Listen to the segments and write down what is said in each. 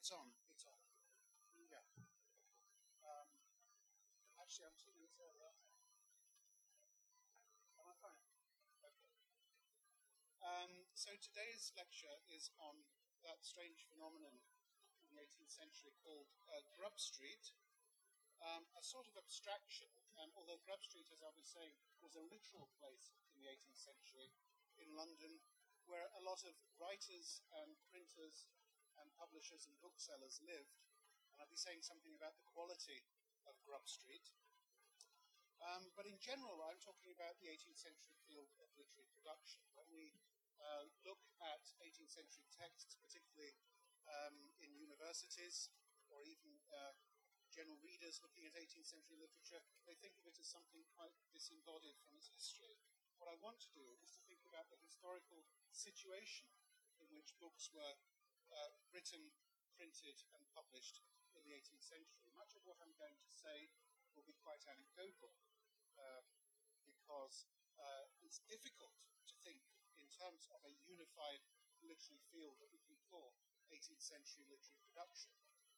It's on. It's on. Yeah. Um, actually, I'm early. aren't I? Am I fine? Okay. Um, so today's lecture is on that strange phenomenon in the 18th century called uh, Grub Street, um, a sort of abstraction. Um, although Grub Street, as I was saying, was a literal place in the 18th century in London, where a lot of writers and printers publishers and booksellers lived. And I'll be saying something about the quality of Grub Street. Um, but in general, I'm talking about the 18th century field of literary production. When we uh, look at 18th century texts, particularly um, in universities or even uh, general readers looking at 18th century literature, they think of it as something quite disembodied from its history. What I want to do is to think about the historical situation in which books were uh, written, printed, and published in the 18th century. Much of what I'm going to say will be quite anecdotal uh, because uh, it's difficult to think in terms of a unified literary field that we can call 18th century literary production.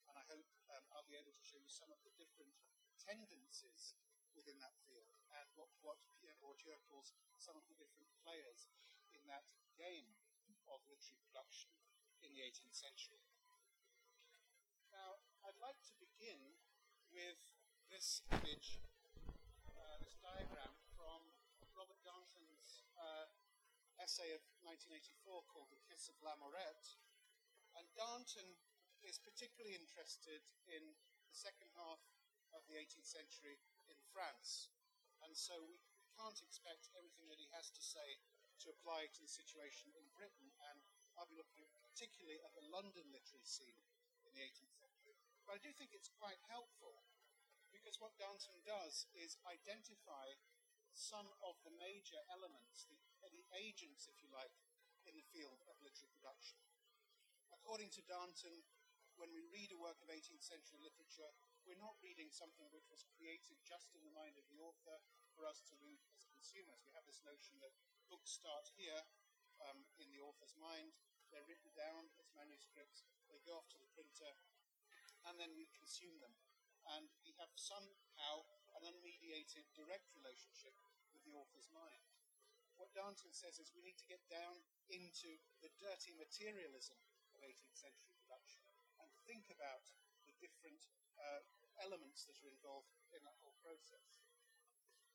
And I hope um, I'll be able to show you some of the different tendencies within that field and what, what Pierre Bourdieu calls some of the different players in that game of literary production in the 18th century. Now, I'd like to begin with this image, uh, this diagram from Robert Darnton's uh, essay of 1984 called The Kiss of Lamourette. And Darnton is particularly interested in the second half of the 18th century in France. And so we can't expect everything that he has to say to apply to the situation in Britain. And I'll be looking particularly at the London literary scene in the 18th century. But I do think it's quite helpful because what Darnton does is identify some of the major elements, the, the agents, if you like, in the field of literary production. According to Darnton, when we read a work of 18th century literature, we're not reading something which was created just in the mind of the author for us to read as consumers. We have this notion that books start here um, in the author's mind, they're written down as manuscripts, they go off to the printer, and then we consume them. And we have somehow an unmediated direct relationship with the author's mind. What Darnton says is we need to get down into the dirty materialism of 18th century production and think about the different uh, elements that are involved in that whole process.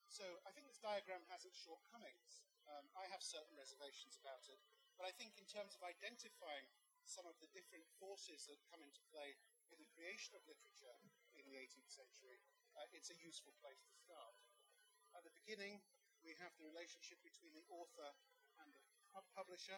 So I think this diagram has its shortcomings. Um, I have certain reservations about it, but I think in terms of identifying some of the different forces that come into play in the creation of literature in the 18th century, uh, it's a useful place to start. At the beginning, we have the relationship between the author and the publisher.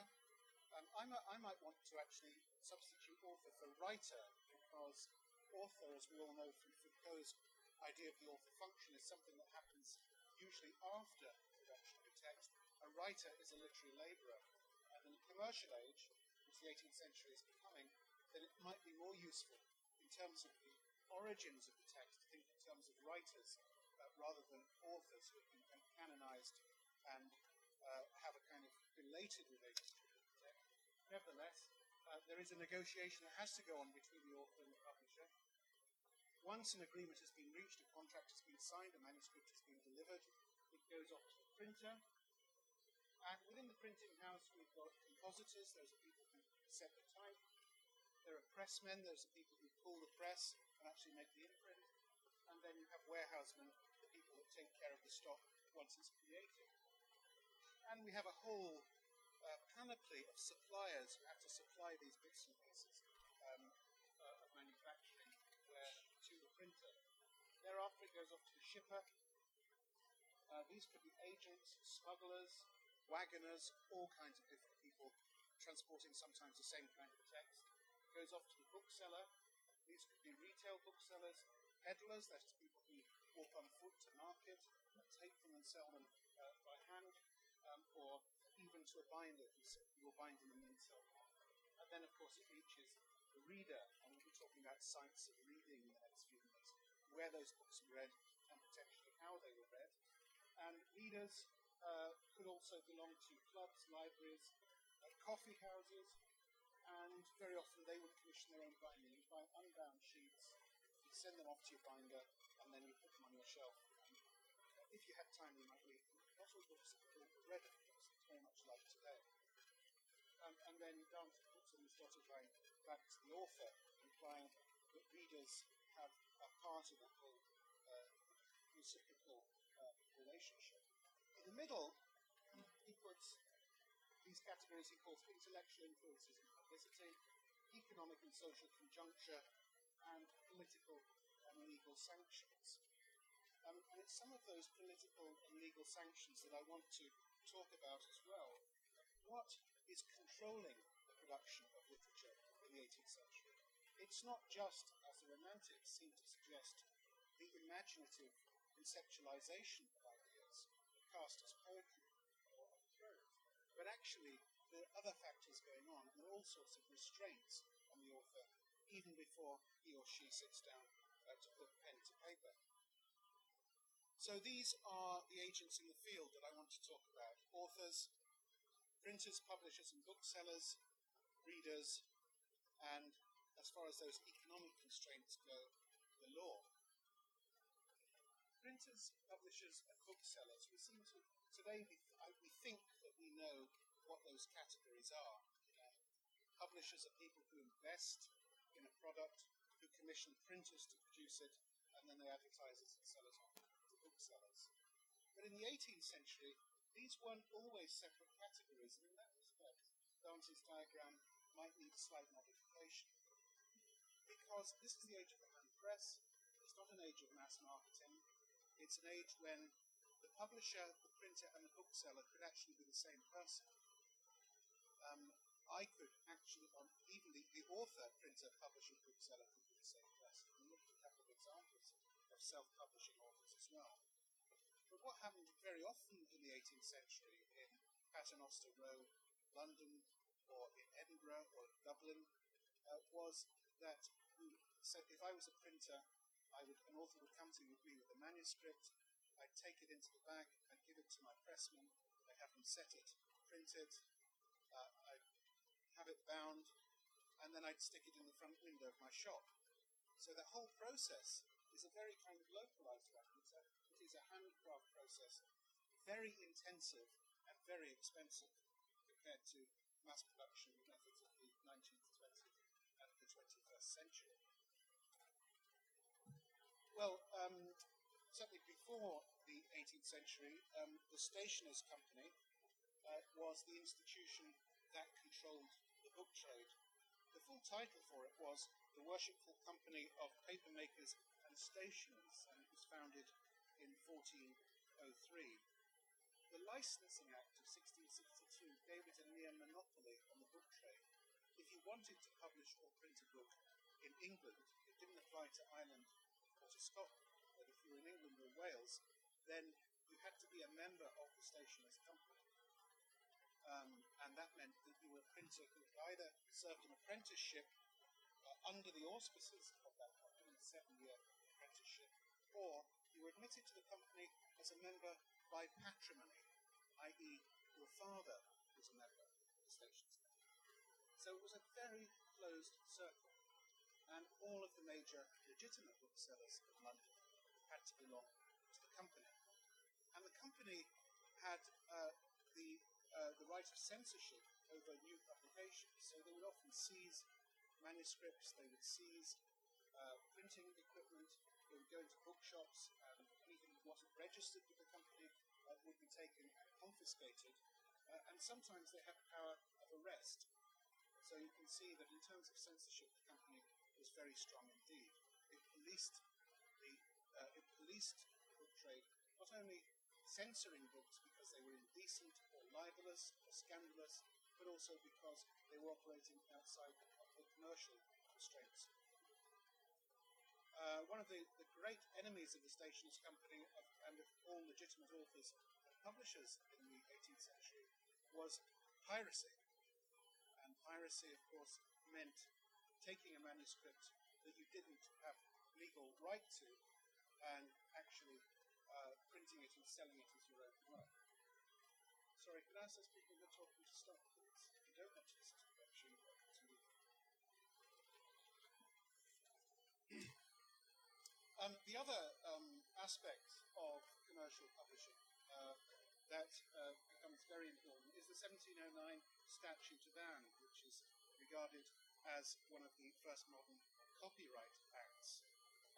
Um, I, might, I might want to actually substitute author for writer because author, as we all know from Foucault's idea of the author function, is something that happens usually after the production of a text. A writer is a literary labourer. In the commercial age, which the 18th century is becoming, then it might be more useful in terms of the origins of the text to think in terms of writers uh, rather than authors who have been canonized and uh, have a kind of related relationship with the text. Nevertheless, uh, there is a negotiation that has to go on between the author and the publisher. Once an agreement has been reached, a contract has been signed, a manuscript has been delivered, it goes off to the printer. And within the printing house, we've got compositors, those are people who set the type. There are pressmen, those are people who pull the press and actually make the imprint. And then you have warehousemen, the people that take care of the stock once it's created. And we have a whole uh, panoply of suppliers who have to supply these bits and pieces um, uh, of manufacturing uh, to the printer. Thereafter, it goes off to the shipper. Uh, these could be agents, smugglers, wagoners, all kinds of different people transporting sometimes the same kind of text. It goes off to the bookseller. These could be retail booksellers, peddlers, that's people who walk on foot to market, take them and sell them uh, by hand, um, or even to a binder who will bind them and then sell them. And then, of course, it reaches the reader, and we'll be talking about sites of reading in the next few minutes, where those books were read and potentially how they were read. And readers uh, could also belong to clubs, libraries, uh, coffee houses, and very often they would commission their own binding. You buy unbound sheets, you send them off to your binder, and then you put them on your shelf. And if you had time, you might read them. Not all books are read, of course. It's very much like today. Um, and then Darnton puts on this dotted line back to the author, implying that readers have a part of that whole uh, reciprocal uh, relationship. In the middle, he puts these categories he calls intellectual influences and publicity, economic and social conjuncture, and political and legal sanctions. Um, and it's some of those political and legal sanctions that I want to talk about as well. What is controlling the production of literature in the 18th century? It's not just, as the Romantics seem to suggest, the imaginative conceptualization cast as poetry or prose, but actually, there are other factors going on. There are all sorts of restraints on the author, even before he or she sits down uh, to put pen to paper. So these are the agents in the field that I want to talk about authors, printers, publishers, and booksellers, readers, and as far as those economic constraints go, the law. Printers, publishers, and booksellers, we seem to today we, we think that we know what those categories are. Publishers are people who invest in a product, who commission printers to produce it, and then they advertise it and sell it on to booksellers. But in the 18th century, these weren't always separate categories, and in that respect, Darnton's diagram might need a slight modification. Because this is the age of the hand press, it's not an age of mass marketing, it's an age when the publisher, the printer, and the bookseller could actually be the same person. Um, I could actually, um, even the, the author, printer, publisher, bookseller could be the same person. We looked at a couple of examples of self-publishing authors as well. But what happened very often in the 18th century in Paternoster Row, London, or in Edinburgh or in Dublin, uh, was that said if I was a printer, I would, an author would come to me with a manuscript, I'd take it into the bag, I'd give it to my pressman, I'd have them set it, print it, uh, I'd have it bound, and then I'd stick it in the front window of my shop. So that whole process is a very kind of localized one. It is a handcraft process, very intensive and very expensive compared to mass production methods of the 19th, 20th, and the 21st century. Well, um, certainly before the 18th century, um, the Stationers' Company uh, was the institution that controlled the book trade. The full title for it was the Worshipful Company of Papermakers and Stationers, and it was founded in 1403. The Licensing Act of 1662 gave it a near monopoly on the book trade. If you wanted to publish or print a book in England, it didn't apply to Ireland to Scotland but if you were in England or Wales, then you had to be a member of the stationers' company. Um, and that meant that you were a printer who had either served an apprenticeship uh, under the auspices of that company, a seven year apprenticeship, or you were admitted to the company as a member by patrimony, i.e., your father was a member of the stationers' company. So it was a very closed circle, and all of the major legitimate booksellers of London had to belong to the company. And the company had uh, the, uh, the right of censorship over new publications, so they would often seize manuscripts, they would seize uh, printing equipment, they would go into bookshops, and anything that wasn't registered with the company uh, would be taken and confiscated. Uh, and sometimes they had power of arrest. So you can see that in terms of censorship, the was very strong indeed. It policed the uh, it policed book trade, not only censoring books because they were indecent or libelous or scandalous, but also because they were operating outside the commercial constraints. Uh, one of the, the, great enemies of the Stationers' Company of, and of all legitimate authors and publishers in the 18th century was piracy. And piracy, of course, meant taking a manuscript that you didn't have legal right to and actually uh, printing it and selling it as your own work. Sorry, can I ask those people who are talking to stop, please? If you don't want to listen to the lecture, you're welcome to leave. um, the other um, aspect of commercial publishing uh, that uh, becomes very important is the 1709 Statute of Anne, which is regarded as one of the first modern copyright acts.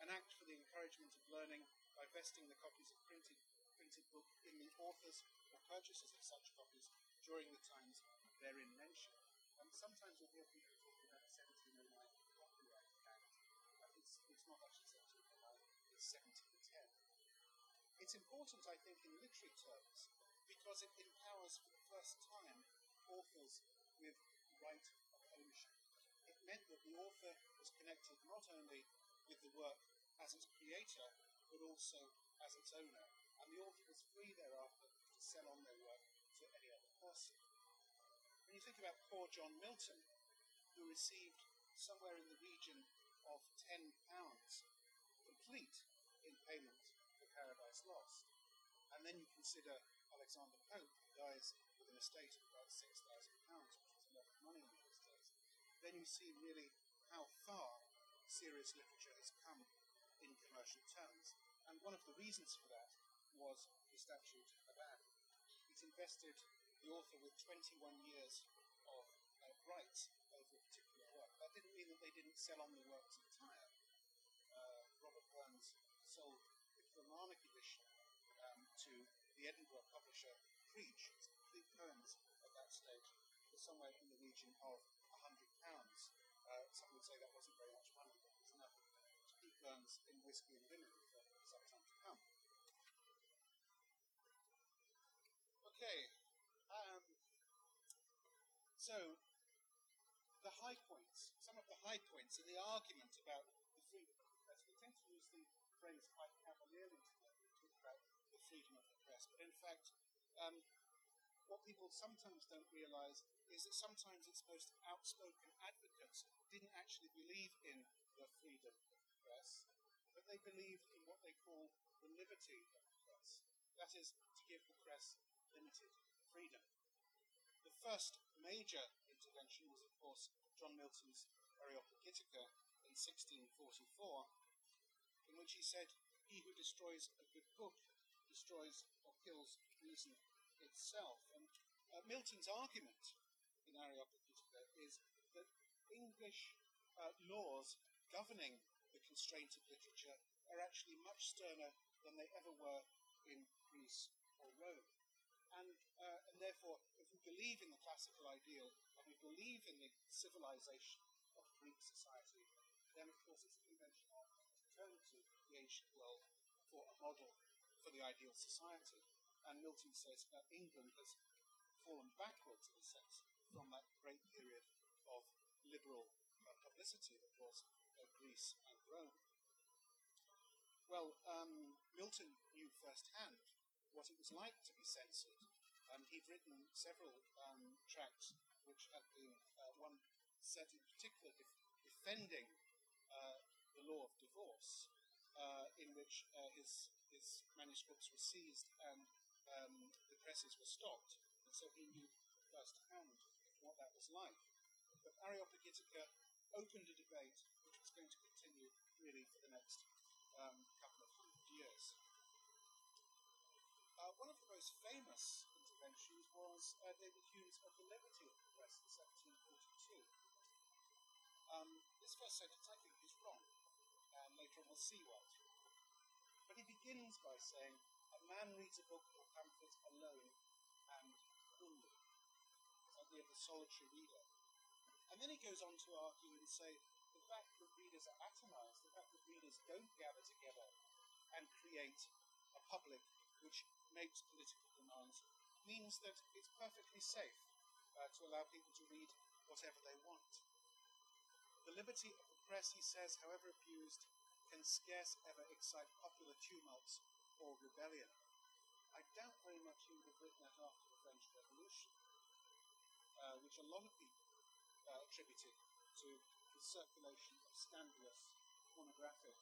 An act for the encouragement of learning by vesting the copies of printed, printed book in the authors or purchasers of such copies during the times therein mentioned. And sometimes you'll hear people talking about the 1709 Copyright Act. It's, it's not actually 1709, it's 1710. It's important, I think, in literary terms because it empowers for the first time authors with right meant that the author was connected not only with the work as its creator, but also as its owner, and the author was free thereafter to sell on their work to any other person. When you think about poor John Milton, who received somewhere in the region of £10 complete in payment for Paradise Lost, and then you consider Alexander Pope, who dies with an estate of about £6,000, then you see really how far serious literature has come in commercial terms. And one of the reasons for that was the Statute of Anne. It invested the author with 21 years of uh, rights over a particular work. That didn't mean that they didn't sell on the works entire. Uh, Robert Burns sold the Kilmarnock edition um, to the Edinburgh publisher Creech, his complete poems at that stage, for somewhere in the region of Whiskey and women for some time to come. Okay, um, so the high points, some of the high points in the argument about the freedom of the press. We tend to use the phrase quite cavalierly today. We talk about the freedom of the press, but in fact, um, what people sometimes don't realise is that sometimes its most outspoken advocates didn't actually believe in the freedom of the press, but they believed in what they call the liberty of the press. That is, to give the press limited freedom. The first major intervention was, of course, John Milton's Areopagitica in 1644, in which he said, He who destroys a good book destroys or kills reason itself. And uh, Milton's argument in Areopagitica is that English uh, laws governing the constraint of literature are actually much sterner than they ever were in Greece or Rome. And, uh, and therefore, if we believe in the classical ideal and we believe in the civilization of Greek society, then of course it's conventional to turn to the ancient world for a model for the ideal society. And Milton says that England has fallen backwards, in a sense, from that great period of liberal publicity that was uh, Greece and Rome. Well, um, Milton knew firsthand what it was like to be censored. Um, he'd written several um, tracts which had been, uh, one set in particular def- defending uh, the law of divorce, uh, in which uh, his, his manuscripts were seized and um, the presses were stopped. And so he knew firsthand what that was like. But Areopagitica opened a debate which was going to continue really for the next um, couple of hundred years. Uh, one of the most famous interventions was uh, David Hume's Of the Liberty of the Press in 1742. Um, this first sentence, I think, is wrong, and later on we'll see what. But he begins by saying, A man reads a book or pamphlet alone and only. This idea of the solitary reader. And then he goes on to argue and say, the fact that readers are atomized, the fact that readers don't gather together and create a public which makes political demands means that it's perfectly safe uh, to allow people to read whatever they want. The liberty of the press, he says, however abused, can scarce ever excite popular tumults or rebellion. I doubt very much he would have written that after the French Revolution, uh, which a lot of people uh, attributed to the circulation of scandalous, pornographic,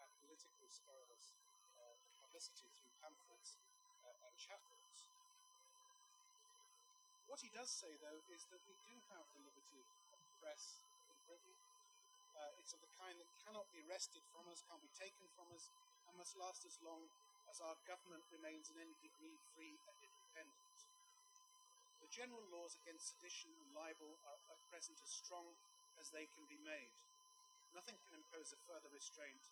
and politically scurrilous uh, publicity through pamphlets uh, and chapbooks. What he does say, though, is that we do have the liberty of the press in Britain. Uh, It's of the kind that cannot be wrested from us, can't be taken from us, and must last as long as our government remains in any degree free. The general laws against sedition and libel are at present as strong as they can be made. Nothing can impose a further restraint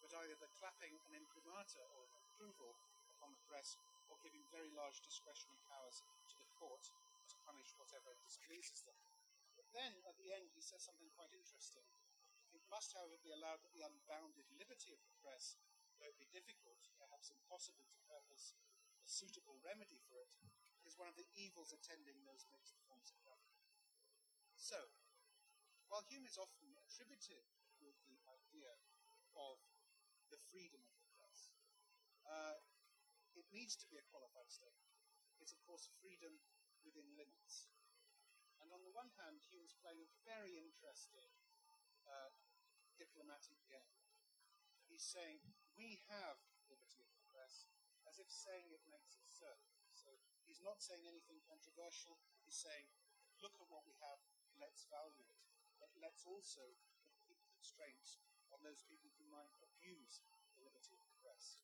but either the clapping an imprimatur or an approval upon the press, or giving very large discretionary powers to the court to punish whatever displeases them. But then, at the end, he says something quite interesting. It must, however, be allowed that the unbounded liberty of the press, though it be difficult, perhaps impossible to purpose a suitable remedy for it, is one of the evils attending those mixed forms of government. So, while Hume is often attributed with the idea of the freedom of the press, uh, it needs to be a qualified statement. It's, of course, freedom within limits. And on the one hand, Hume's playing a very interesting uh, diplomatic game. He's saying, we have liberty of the press, as if saying it makes it so. So he's not saying anything controversial. He's saying, look at what we have, let's value it. But let's also keep constraints on those people who might abuse the liberty of the press.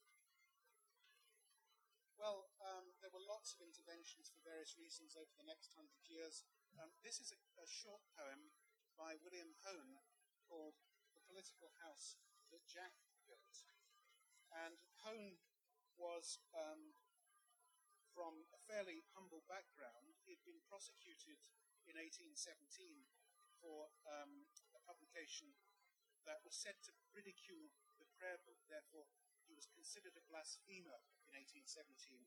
Well, um, there were lots of interventions for various reasons over the next hundred years. Um, this is a, a, short poem by William Hone called The Political House That Jack Built. And Hone was um, from a fairly humble background. He had been prosecuted in 1817 for um, a publication that was said to ridicule the prayer book. Therefore, he was considered a blasphemer in 1817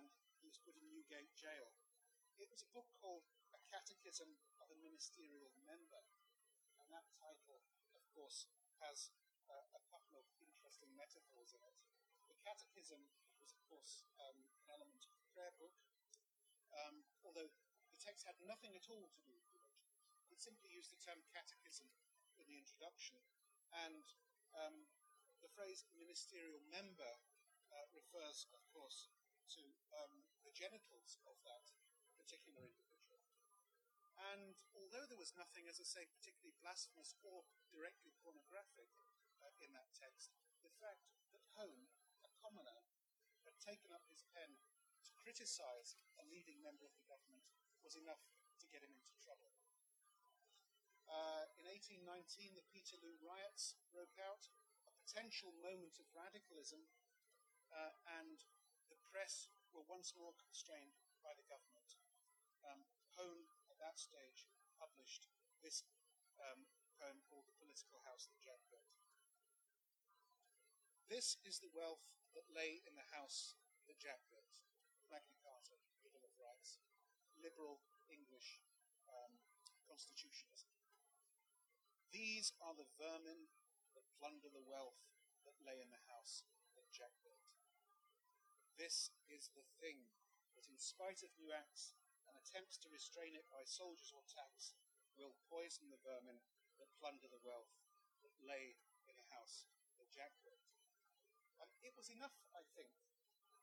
and he was put in Newgate jail. It was a book called A Catechism of a Ministerial Member, and that title, of course, has uh, a couple of interesting metaphors in it. The Catechism was, of course, um, an element prayer book, um, although the text had nothing at all to do with religion. It simply used the term catechism in the introduction, and um, the phrase ministerial member uh, refers, of course, to um, the genitals of that particular individual. And although there was nothing, as I say, particularly blasphemous or directly pornographic uh, in that text, the fact that Hone, a commoner, had taken up his pen to criticize a leading member of the government was enough to get him into trouble. Uh, in 1819, the Peterloo riots broke out, a potential moment of radicalism, uh, and the press were once more constrained by the government. Um, Hone, at that stage, published this um, poem called The Political House That Jack Built. This is the wealth that lay in the house that Jack built. Liberal English um, constitutionalism. These are the vermin that plunder the wealth that lay in the house that Jack built. This is the thing that, in spite of new acts and attempts to restrain it by soldiers or tax, will poison the vermin that plunder the wealth that lay in the house that Jack built. And it was enough, I think,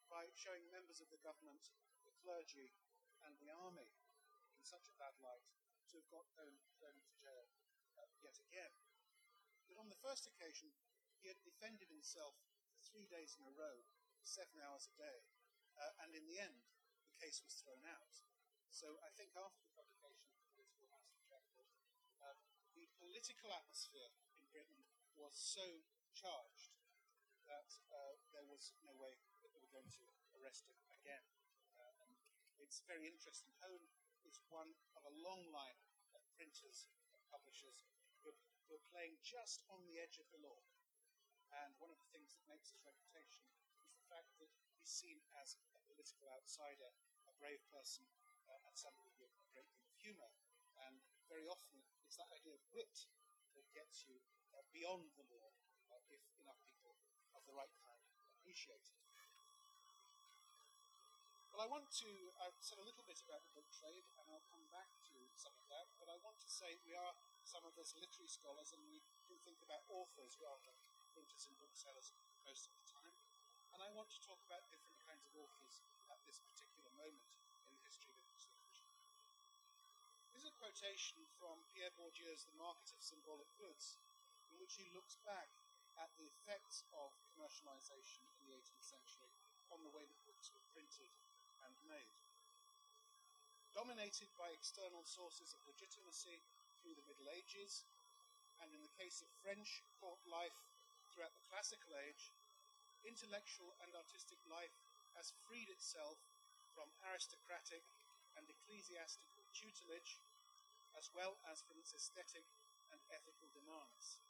by showing members of the government, the clergy, and the army in such a bad light to have got thrown, thrown into jail uh, yet again. But on the first occasion, he had defended himself for three days in a row, seven hours a day, uh, and in the end, the case was thrown out. So I think after the publication of the Political House of uh, the political atmosphere in Britain was so charged that uh, there was no way that we were going to arrest him again. It's very interesting. Hone is one of a long line of printers and publishers who, who are playing just on the edge of the law. And one of the things that makes his reputation is the fact that he's seen as a political outsider, a brave person, uh, and somebody with a great deal of humour. And very often it's that idea of wit that gets you uh, beyond the law uh, if enough people of the right kind appreciate it. I want to, said a little bit about the book trade, and I'll come back to some of that, but I want to say we are some of us literary scholars, and we do think about authors rather than printers and booksellers most of the time. And I want to talk about different kinds of authors at this particular moment in the history of English literature. Is a quotation from Pierre Bourdieu's The Market of Symbolic Goods, in which he looks back at the effects of commercialization in the 18th century on the way that books were printed and made. Dominated by external sources of legitimacy through the Middle Ages, and in the case of French court life throughout the Classical Age, intellectual and artistic life has freed itself from aristocratic and ecclesiastical tutelage, as well as from its aesthetic and ethical demands.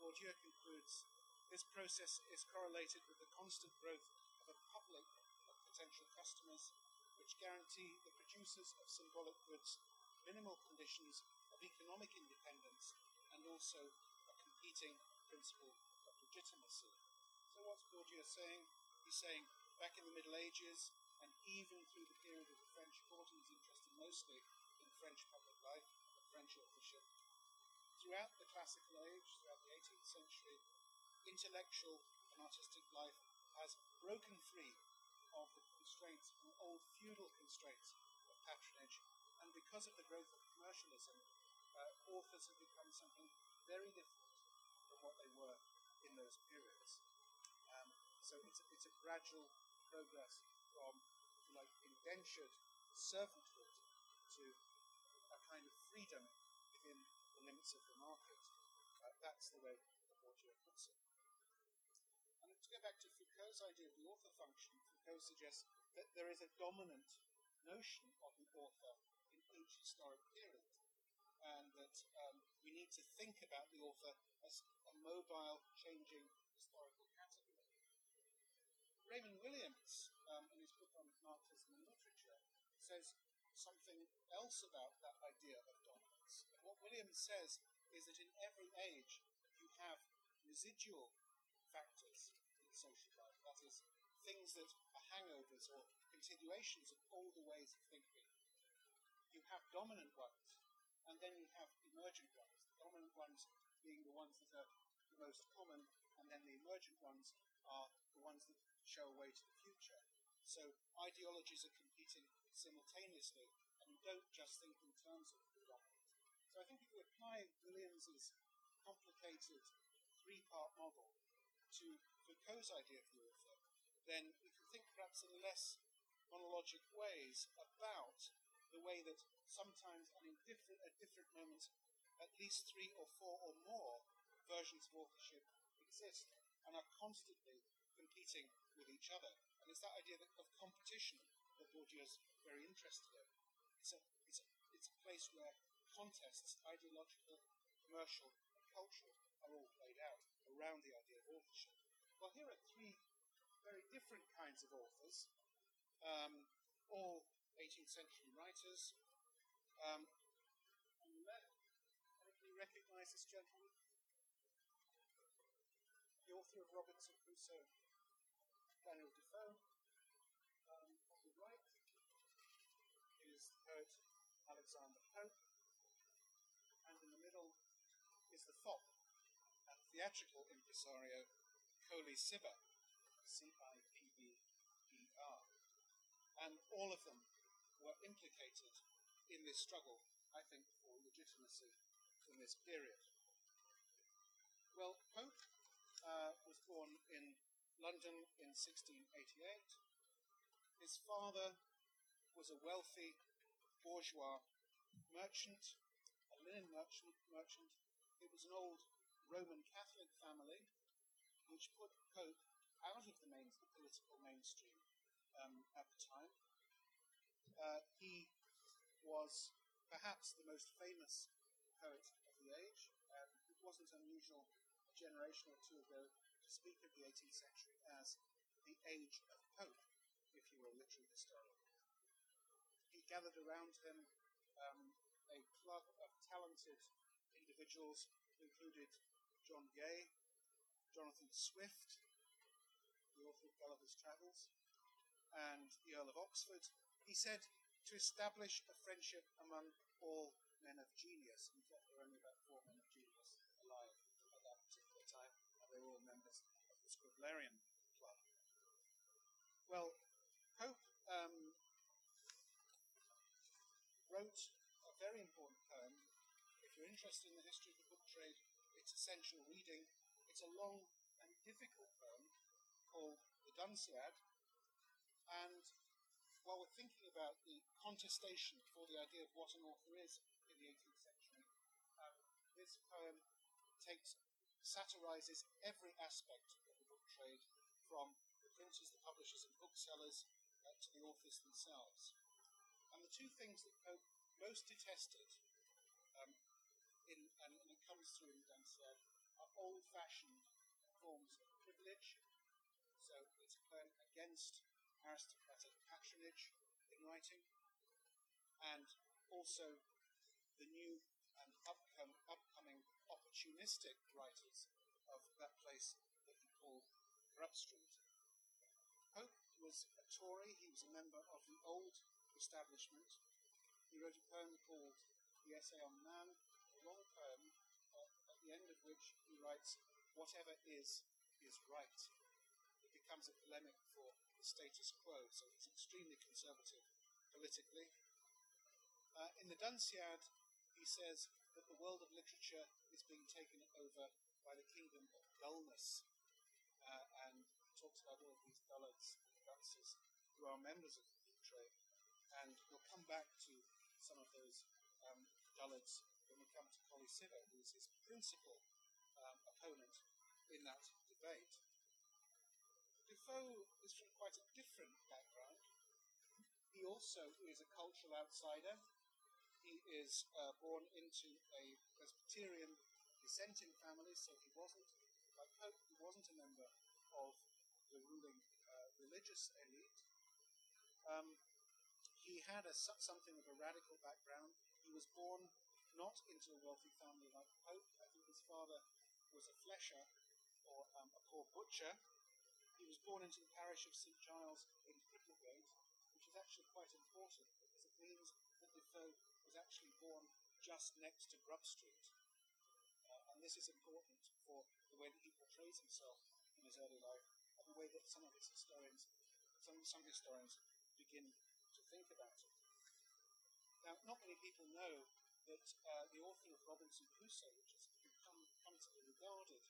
Bourdieu concludes this process is correlated with the constant growth of a public of potential customers, which guarantee the producers of symbolic goods minimal conditions of economic independence and also a competing principle of legitimacy. So, what's Bourdieu saying? He's saying back in the Middle Ages and even through the period of the French court, he was interested mostly in French public life, and French authorship, Throughout the classical age, throughout the 18th century, intellectual and artistic life has broken free of the constraints, the old feudal constraints of patronage, and because of the growth of commercialism, uh, authors have become something very different from what they were in those periods. Um, so it's a, it's a gradual progress from, like, indentured servanthood to a kind of freedom within the limits of the market. Uh, that's the way the Bourdieu puts it. Go back to Foucault's idea of the author function, Foucault suggests that there is a dominant notion of the author in each historic period, and that um, we need to think about the author as a mobile, changing historical category. Raymond Williams, um, in his book on Marxism and literature, says something else about that idea of dominance. What Williams says is that in every age you have residual factors social life, that is, things that are hangovers or continuations of older ways of thinking. You have dominant ones, and then you have emergent ones. The dominant ones being the ones that are the most common, and then the emergent ones are the ones that show a way to the future. So ideologies are competing simultaneously, and you don't just think in terms of the dominant. So I think if you apply Williams's complicated three-part model to Foucault's idea of the author, then we can think perhaps in less monologic ways about the way that sometimes and in different at different moments at least three or four or more versions of authorship exist and are constantly competing with each other. And it's that idea of competition that Bourdieu is very interested in. It's a, it's a, it's a place where contests, ideological, commercial, and cultural, are all played out around the idea of authorship. Well, here are three very different kinds of authors, um, all 18th century writers. Um, on the left, anybody recognize this gentleman? The author of Robinson Crusoe, Daniel Defoe. Um, on the right is the poet Alexander Pope, and in the middle is the fop and theatrical impresario Colley Cibber, C-I-B-B-E-R. And all of them were implicated in this struggle, I think, for legitimacy in this period. Well, Pope uh, was born in London in 1688. His father was a wealthy bourgeois merchant, a linen merchant. merchant. It was an old Roman Catholic family, which put Pope out of the, main, the political mainstream um, at the time. Uh, he was perhaps the most famous poet of the age, and it wasn't unusual a generation or two ago to speak of the 18th century as the age of Pope, if you were a literary historian. He gathered around him um, a club of talented individuals who included John Gay, Jonathan Swift, the author of Gulliver's Travels, and the Earl of Oxford. He said to establish a friendship among all men of genius. In fact, there were only about four men of genius alive at that particular time, and they were all members of the Scriblerian Club. Well, Pope um, wrote a very important poem. If you're interested in the history of the book trade, its essential reading, it's a long and difficult poem called the Dunciad. And while we're thinking about the contestation for the idea of what an author is in the 18th century, um, this poem takes satirizes every aspect of the book trade, from the printers, the publishers, and booksellers uh, to the authors themselves. And the two things that Pope most detested, um, in, and, and, it comes through in the Dunciad, are old fashioned forms of privilege. So it's a poem against aristocratic patronage in writing, and also the new and upcom- upcoming opportunistic writers of that place that he called Grub Street. Pope was a Tory, he was a member of the old establishment. He wrote a poem called The Essay on Man, a long poem the end of which he writes, Whatever is, is right. It becomes a polemic for the status quo, so he's extremely conservative politically. Uh, in the Dunciad, he says that the world of literature is being taken over by the kingdom of dullness. Uh, and he talks about all of these dullards, dunces, who are members of the trade. And we'll come back to some of those um, dullards come to Colley who is his principal um, opponent in that debate. Defoe is from quite a different background. He also is a cultural outsider. He is uh, born into a Presbyterian dissenting family, so he wasn't, like Pope, he wasn't a member of the ruling uh, religious elite. Um, he had a, something of a radical background. He was born not into a wealthy family like Pope. I think his father was a flesher or um, a poor butcher. He was born into the parish of St Giles in Cripplegate, which is actually quite important because it means that Defoe was actually born just next to Grub Street. Uh, and this is important for the way that he portrays himself in his early life and the way that some of his historians, some, some historians begin to think about it. Now, not many people know that uh, the author of Robinson Crusoe, which has become come regarded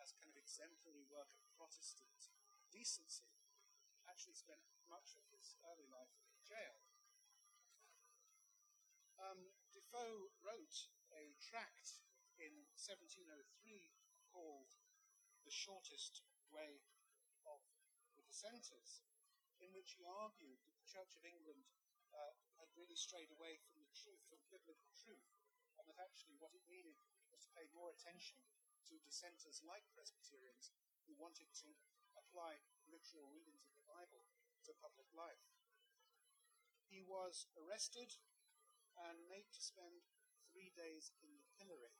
as kind of exemplary work of Protestant decency, actually spent much of his early life in jail. Um, Defoe wrote a tract in 1703 called The Shortest Way of the Dissenters, in which he argued that the Church of England uh, had really strayed away from the truth, from biblical truth, and that actually what it needed was to pay more attention to dissenters like Presbyterians who wanted to apply literal readings of the Bible to public life. He was arrested and made to spend three days in the pillory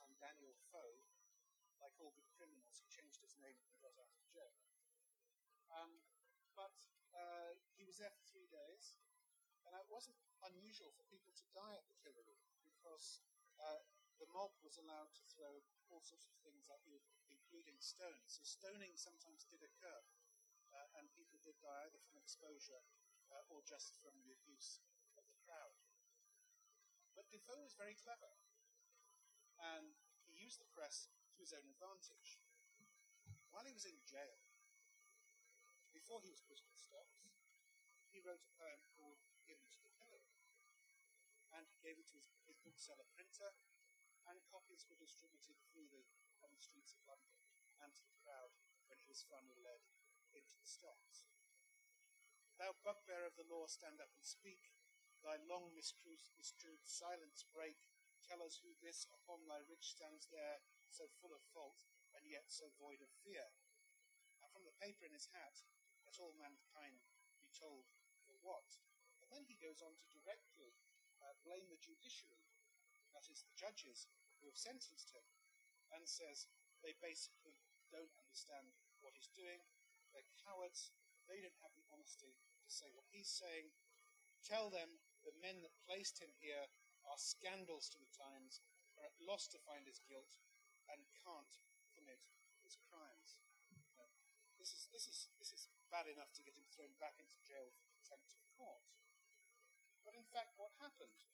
that Daniel Foe. Like all good criminals, he changed his name when he got out of jail. Um, but uh, he was there for three days, and it wasn't unusual for people to die at the pillory because uh, the mob was allowed to throw all sorts of things at you, including stones. So stoning sometimes did occur uh, and people did die either from exposure uh, or just from the abuse of the crowd. But Defoe was very clever, used the press to his own advantage. While he was in jail, before he was put in stocks, he wrote a poem called to the Pillory, and he gave it to his, his bookseller printer, and copies were distributed freely on the streets of London and to the crowd when he was finally led into the stocks. Thou bugbear of the law, stand up and speak. Thy long misconstrued silence break. Tell us who this upon thy rich stands there, so full of fault, and yet so void of fear. And from the paper in his hat, let all mankind be told for what. And then he goes on to directly uh, blame the judiciary, that is, the judges who have sentenced him, and says they basically don't understand what he's doing, they're cowards. They don't have the honesty to say what he's saying. Tell them the men that placed him here are scandals to the times, are at loss to find his guilt and can't commit his crimes. this is this is this is bad enough to get him thrown back into jail for contempt of court. But in fact, what happened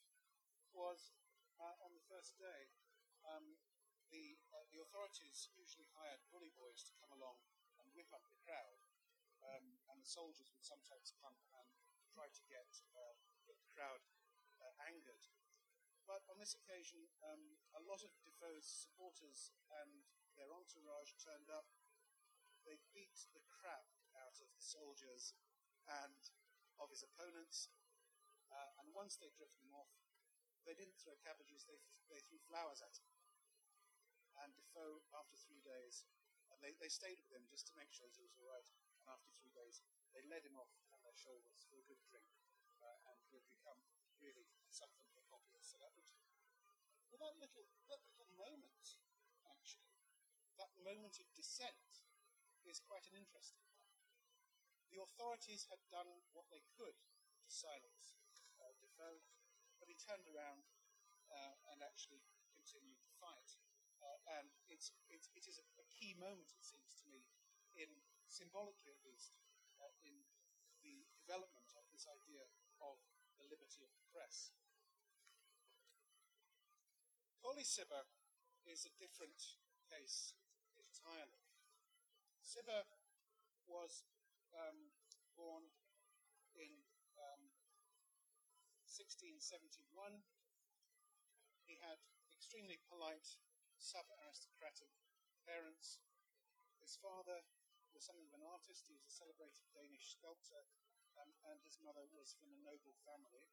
was uh, on the first day, um, the uh, the authorities usually hired bully boys to come along and whip up the crowd, um, and the soldiers would sometimes come and try to get, uh, get the crowd uh, angered. But on this occasion, um, a lot of Defoe's supporters and their entourage turned up. They beat the crap out of the soldiers and of his opponents, uh, and once they'd driven them off, they didn't throw cabbages, they, they threw flowers at him. And Defoe, after three days, and they, they stayed with him just to make sure that he was all right, and after three days, they led him off on their shoulders for a good drink, uh, and had become really something celebrity. But that little, that little moment, actually, that moment of dissent, is quite an interesting one. The authorities had done what they could to silence uh, Defoe, but he turned around uh, and actually continued the fight. Uh, and it's, it's, it is a, a, key moment, it seems to me, in symbolically at least, uh, in the development of this idea of the liberty of the press. Colley Cibber is a different case entirely. Cibber was um, born in um, 1671. He had extremely polite, sub aristocratic parents. His father was something of an artist, he was a celebrated Danish sculptor, um, and his mother was from a noble family.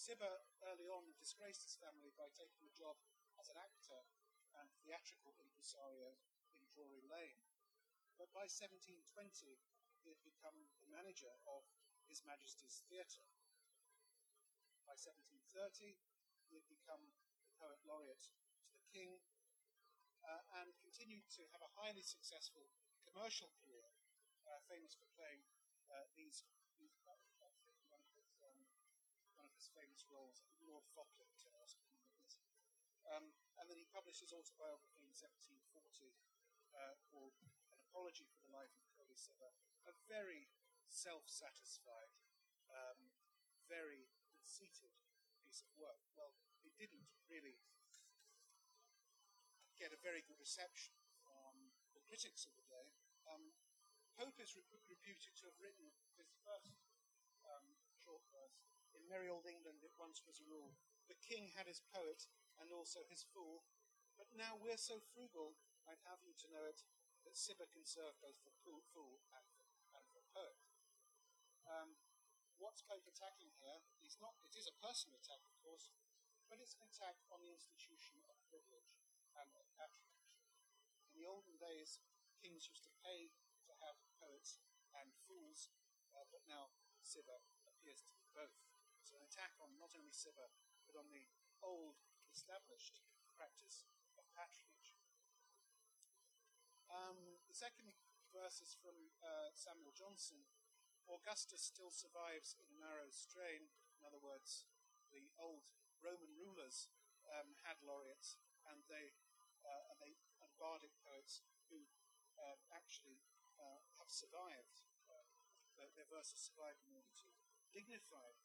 Cibber early on disgraced his family by taking a job as an actor and theatrical impresario in Drury Lane. But by 1720, he had become the manager of His Majesty's Theatre. By 1730, he had become the poet laureate to the king uh, and continued to have a highly successful commercial career, uh, famous for playing uh, these, his famous roles, Lord Falkland, um, and then he published his autobiography in 1740 uh, called An Apology for the Life of Colley Cibber, a very self-satisfied, um, very conceited piece of work. Well, it didn't really get a very good reception from the critics of the day. Um, Pope is reputed to have written his first um, short verse in Merry Old England. It once was a rule: the king had his poet and also his fool, but now we're so frugal. I'd have you to know it that Cibber can serve both for fool and for, and for poet. Um, what's Pope attacking here? He's not. It is a personal attack, of course, but it's an attack on the institution of privilege and of patronage. In the olden days, kings used to pay to have poets and fools, uh, but now Cibber appears to be both. An attack on not only Cibber, but on the old established practice of patronage. Um, the second verse is from uh, Samuel Johnson. Augustus still survives in a narrow strain. In other words, the old Roman rulers um, had laureates, and they uh, and they and bardic poets who uh, actually uh, have survived. Uh, their verses survived in order to dignify.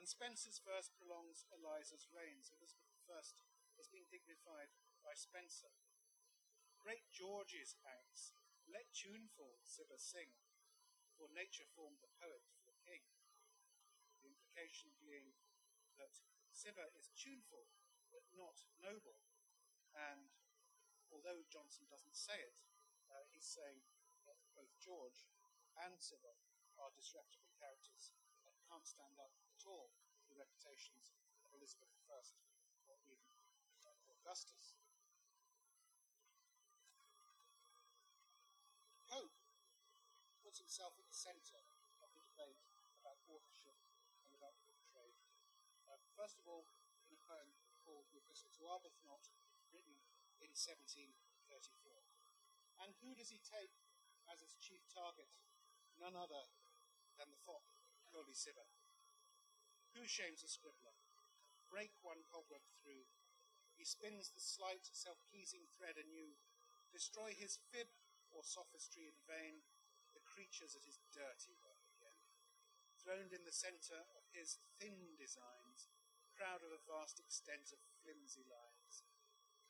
And Spenser's verse prolongs Eliza's reigns. Elizabeth I has been dignified by Spenser. Great George's acts, let tuneful Cibber sing, for nature formed the poet for the king. The implication being that Cibber is tuneful, but not noble. And although Johnson doesn't say it, uh, he's saying that both George and Cibber are disreputable characters can't stand up at all to the reputations of Elizabeth I or even Augustus. Pope puts himself at the centre of the debate about authorship and about book trade. Uh, first of all, in a poem called The Epistle to Arbuthnot, written in 1734. And who does he take as his chief target? None other than the fop, Colley Cibber. Who shames a scribbler? break one cobweb through. He spins the slight, self-pleasing thread anew, destroy his fib or sophistry in vain, the creatures at his dirty work again. Throned in the centre of his thin designs, proud of a vast extent of flimsy lines.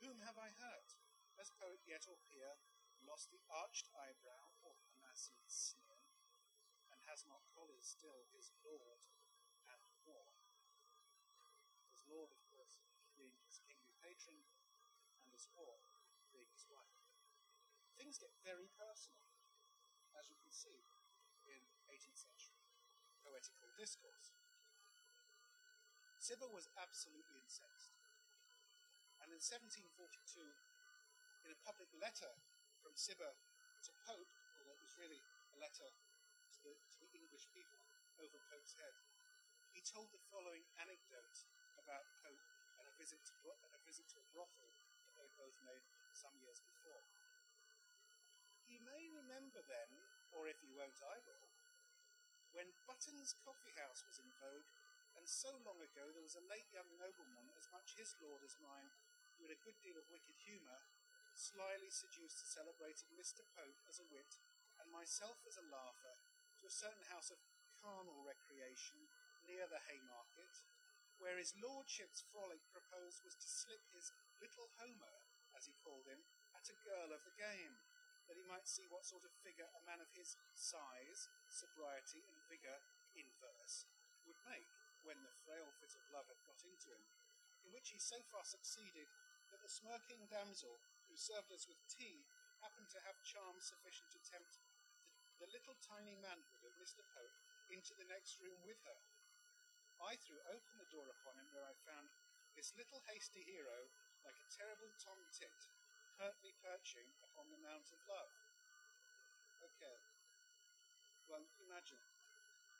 Whom have I hurt? Has poet yet or peer lost the arched eyebrow or the Parnassian sneer? Not Colley still his lord and more? His lord, of course, being his kingly patron, and his whore being his wife. Things get very personal, as you can see in 18th century poetical discourse. Cibber was absolutely incensed. And in 1742, in a public letter from Cibber to Pope, although it was really a letter over Pope's head, he told the following anecdote about Pope and a visit to, and a, visit to a brothel that they both made some years before. He may remember then, or if you won't, I will, when Button's coffee house was in vogue, and so long ago there was a late young nobleman, as much his lord as mine, who had a good deal of wicked humour, slyly seduced the celebrated Mr. Pope as a wit, and myself as a laugher, to a certain house of carnal recreation near the Haymarket, where his lordship's frolic proposed was to slip his little Homer, as he called him, at a girl of the game, that he might see what sort of figure a man of his size, sobriety, and vigour in verse would make when the frail fit of love had got into him, in which he so far succeeded that the smirking damsel who served us with tea happened to have charms sufficient to tempt the, the little tiny manhood of Mr. Pope into the next room with her. I threw open the door upon him, where I found this little hasty hero, like a terrible tom tit, pertly perching upon the Mount of Love. Okay. Well, imagine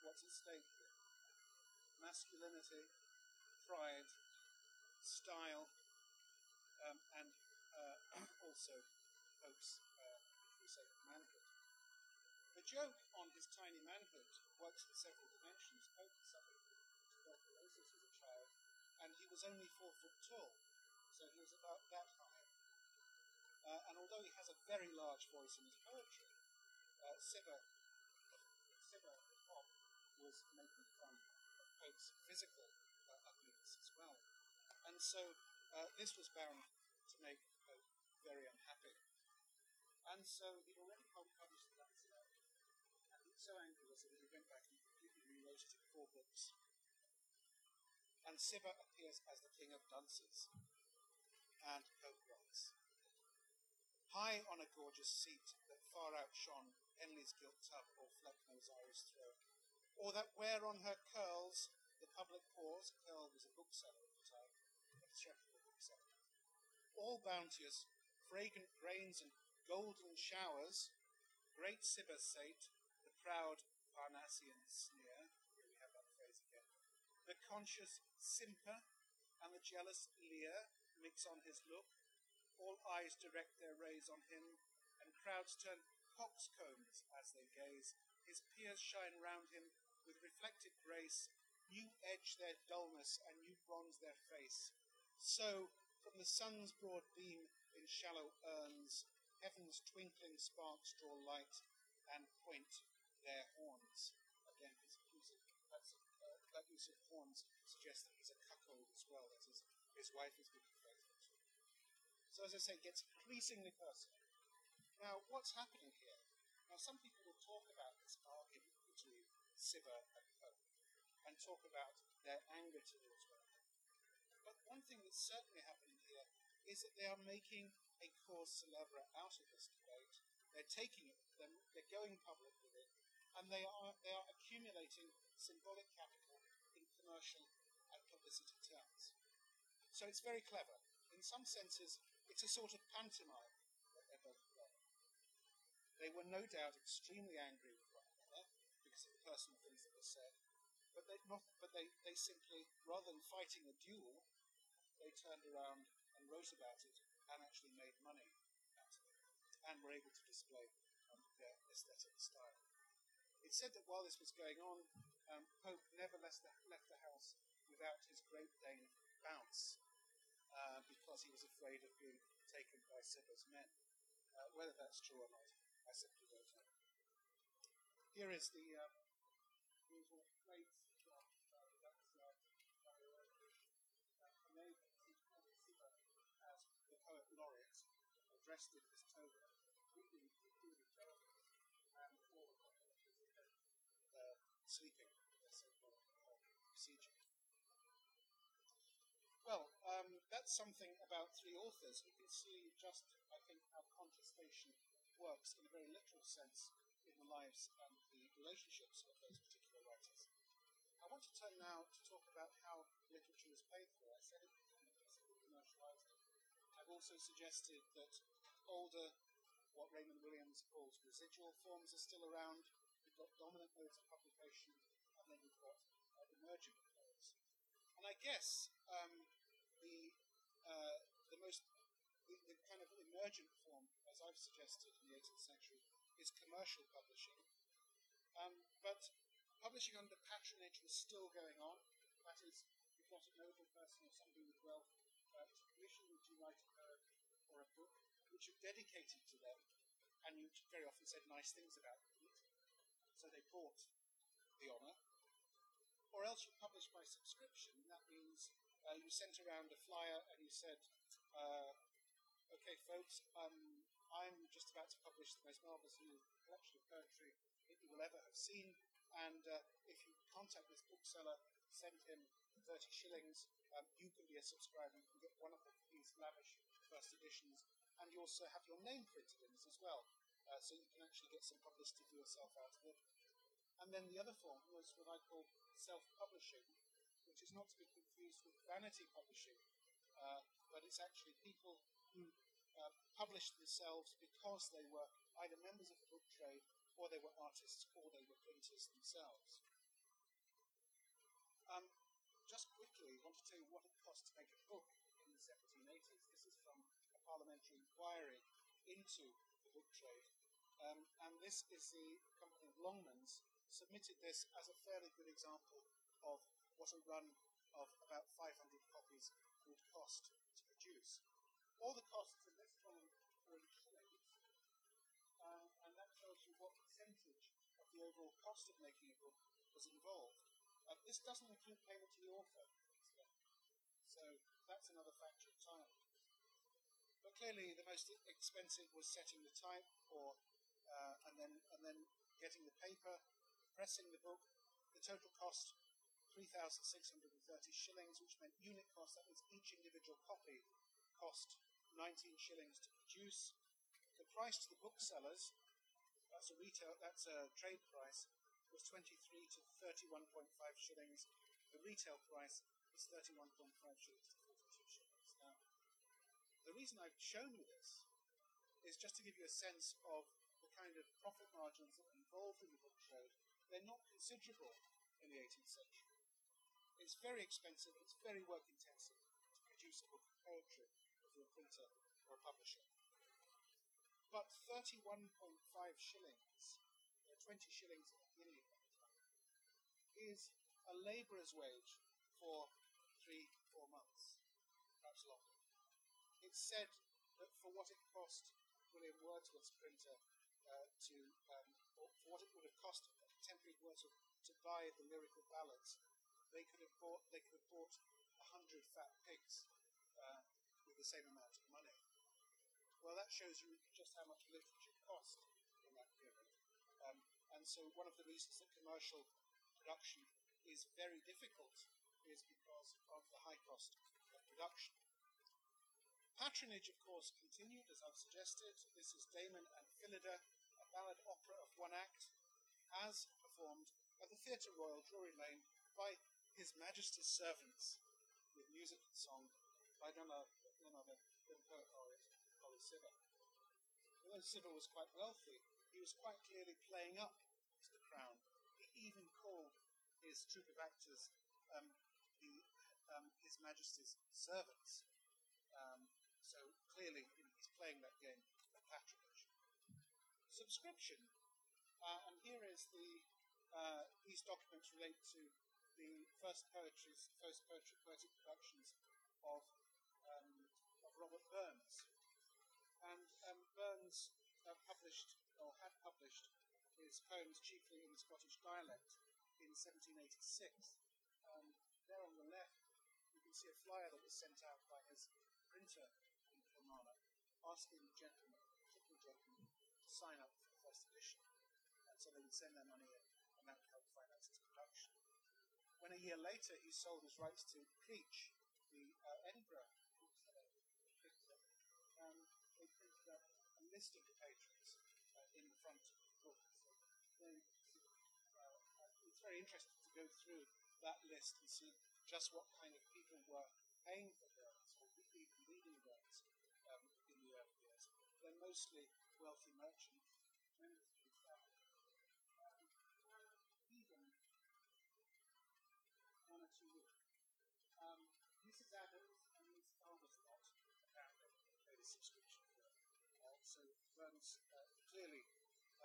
what's at stake here masculinity, pride, style, um, and uh, also Pope's, uh, say, manhood. The joke on his tiny manhood works in several dimensions. Pope suffered tuberculosis as a child, and he was only four foot tall, so he was about that high. Uh, and although he has a very large voice in his poetry, uh, Cibber, Cibber was making fun of Pope's physical uh, ugliness as well. And so uh, this was bound to make Pope very unhappy. And so he'd already published the so angry was it that he went back and completely rewrote it in four books. And Cibber appears as the king of dunces, and Pope writes, High on a gorgeous seat that far outshone Henley's gilt tub or Flecknoe's iris throne, or that where on her curls the public pause, Curll was a bookseller at the time, a bookseller, all bounteous, fragrant grains and golden showers, great Cibber sate, proud Parnassian sneer, here we have that phrase again, the conscious simper and the jealous leer mix on his look, all eyes direct their rays on him, and crowds turn coxcombs as they gaze, his peers shine round him with reflected grace, new edge their dullness and new bronze their face. So, from the sun's broad beam in shallow urns, heaven's twinkling sparks draw light and point their horns. Again, his use of, uh, that use of horns suggests that he's a cuckold as well, that his his wife is being faithful. So, as I say, it gets increasingly personal. Now, what's happening here? Now, some people will talk about this argument between Cibber and Pope and talk about their anger towards one another. But one thing that's certainly happening here is that they are making a cause célèbre out of this debate. They're taking it, they're, they're going public with it, and they are, they are accumulating symbolic capital in commercial and publicity terms. So it's very clever. In some senses, it's a sort of pantomime that they're both. They were no doubt extremely angry with one another because of the personal things that were said. But they not, but they, they simply, rather than fighting a duel, they turned around and wrote about it and actually made money out of it, and were able to display um, their aesthetic style. It's said that while this was going on, um, Pope never left the, left the house without his Great Dane bounce uh, because he was afraid of being taken by Cibber's men. Uh, whether that's true or not, I simply don't know. Here is the uh, great uh, that's the poet laureate, dressed in his sleeping, uh, procedure. Well, um, that's something about three authors. You can see just, I think, how contestation works in a very literal sense in the lives and the relationships of those particular writers. I want to turn now to talk about how literature is paid for. I said it commercialized. I've also suggested that older, what Raymond Williams calls residual forms, are still around. Got dominant modes of publication, and then we've got uh, emergent modes. And I guess um, the uh, the most the, the, kind of emergent form, as I've suggested in the 18th century, is commercial publishing. Um, but publishing under patronage was still going on. That is, you've got a noble person or somebody with wealth uh, to commission you to write a poem or a book which you've dedicated to them, and you very often said nice things about it. So they bought the honour or else you publish by subscription. That means uh, you sent around a flyer and you said, uh, "Okay, folks, um, I'm just about to publish the most marvelous new collection of poetry that you will ever have seen, and uh, if you contact this bookseller, send him 30 shillings. Um, you can be a subscriber. You can get one of these lavish first editions, and you also have your name printed in it as well, uh, so you can actually get some publicity for yourself out of it." And then the other form was what I call self publishing, which is not to be confused with vanity publishing, uh, but it's actually people who uh, published themselves because they were either members of the book trade or they were artists or they were printers themselves. Um, just quickly, I want to tell you what it cost to make a book in the 1780s. This is from a parliamentary inquiry into the book trade. Um, and this is the company of Longmans, submitted this as a fairly good example of what a run of about 500 copies would cost to produce. All the costs in this column are in shillings, uh, and that tells you what percentage of the overall cost of making a book was involved. Uh, this doesn't include payment to the author, so that's another factor of time. But clearly, the most expensive was setting the type, or uh, and then and then getting the paper, pressing the book, the total cost 3,630 shillings, which meant unit cost, that means each individual copy cost 19 shillings to produce. The price to the booksellers, that's a retail, that's a trade price, was 23 to 31.5 shillings. The retail price is 31.5 shillings to 42 shillings. Now, the reason I've shown you this is just to give you a sense of kind of profit margins that are involved in the book trade they're not considerable in the 18th century. It's very expensive, it's very work intensive to produce a book of poetry if you're a printer or a publisher. But 31.5 shillings, or 20 shillings a guinea at a time, is a labourer's wage for three, four months, perhaps longer. It's said that for what it cost William Wordsworth's printer uh, to, um, for what it would have cost a contemporary words to buy the lyrical ballads, they could have bought they could have bought a hundred fat pigs uh, with the same amount of money. Well, that shows you just how much literature cost in that period. Um, and so, one of the reasons that commercial production is very difficult is because of the high cost of production. Patronage, of course, continued, as I've suggested. This is Damon and Phillida, ballad opera of one act, as performed at the Theatre Royal, Drury Lane, by His Majesty's servants, with music and song by none other than poet laureate Colley Cibber. Although Cibber was quite wealthy, he was quite clearly playing up to the crown. He even called his troupe of actors um, the, um, His Majesty's servants. Um, so clearly he's playing that game of patronage. Subscription uh, and here is the, uh, these documents relate to the first poetry's, first poetry, poetic productions of, um, of Robert Burns. And um, Burns uh, published, or had published, his poems chiefly in the Scottish dialect in 1786. Um, there on the left, you can see a flyer that was sent out by his printer in Kilmarnock, asking gentlemen, to sign up for the first edition. And so they would send their money in, and that would help finance its production. When a year later he sold his rights to Creech, the uh, Edinburgh bookseller, um, they printed up a list of the patrons uh, in the front of the book. So they, uh, it's very interesting to go through that list and see just what kind of people were paying for Burns or even reading Burns um, in the early years. They're mostly wealthy um, even one or two women. Um, Mrs. Adams and Miss Arbuthnot apparently paid a subscription. Uh, so Burns uh, clearly,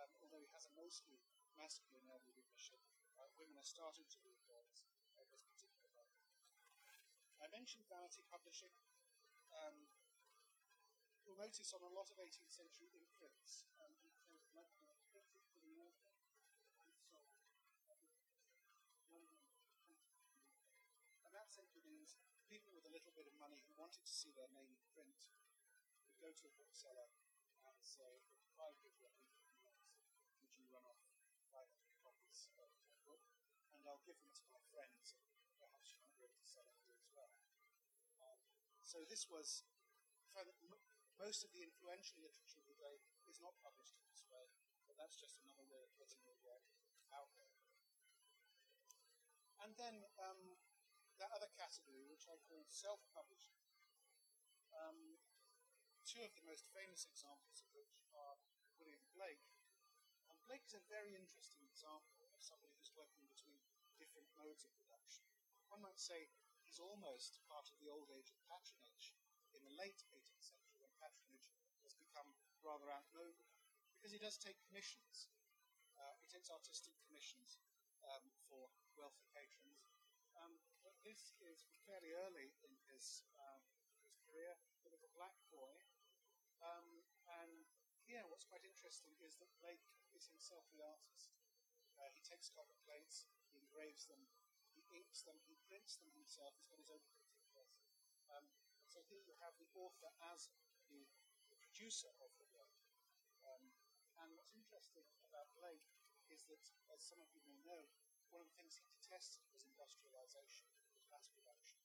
um, although he has a mostly masculine early readership, uh, women are starting to read Burns at this particular moment. I mentioned Vanity Publishing. Um, you'll notice on a lot of 18th century imprints, um, it says London printed for the and sold. And that simply means people with a little bit of money who wanted to see their name in print would go to a bookseller and say, I give you would you run off 500 copies of my book? And I'll give them to my friends, and perhaps you might be able to sell it to as well. Um, so this was, most of the influential literature of the day is not published in this way, but that's just another way of getting your work out there. And then um, that other category, which I call self-publishing. Um, two of the most famous examples of which are William Blake. And Blake is a very interesting example of somebody who's working between different modes of production. One might say he's almost part of the old age of patronage in the late 18th century when patronage has become rather outmoded because he does take commissions. Uh, he takes artistic commissions um, for wealthy patrons um, but this is fairly early in his, um, his career, a little black boy. Um, and here, what's quite interesting is that Blake is himself the artist. Uh, he takes copper plates, he engraves them, he inks them, he prints them himself. He's got his own printing press. Um, so here you have the author as the, producer of the work. Um, and what's interesting about Blake is that, as some of you may know, one of the things he detested was industrialization, was mass production.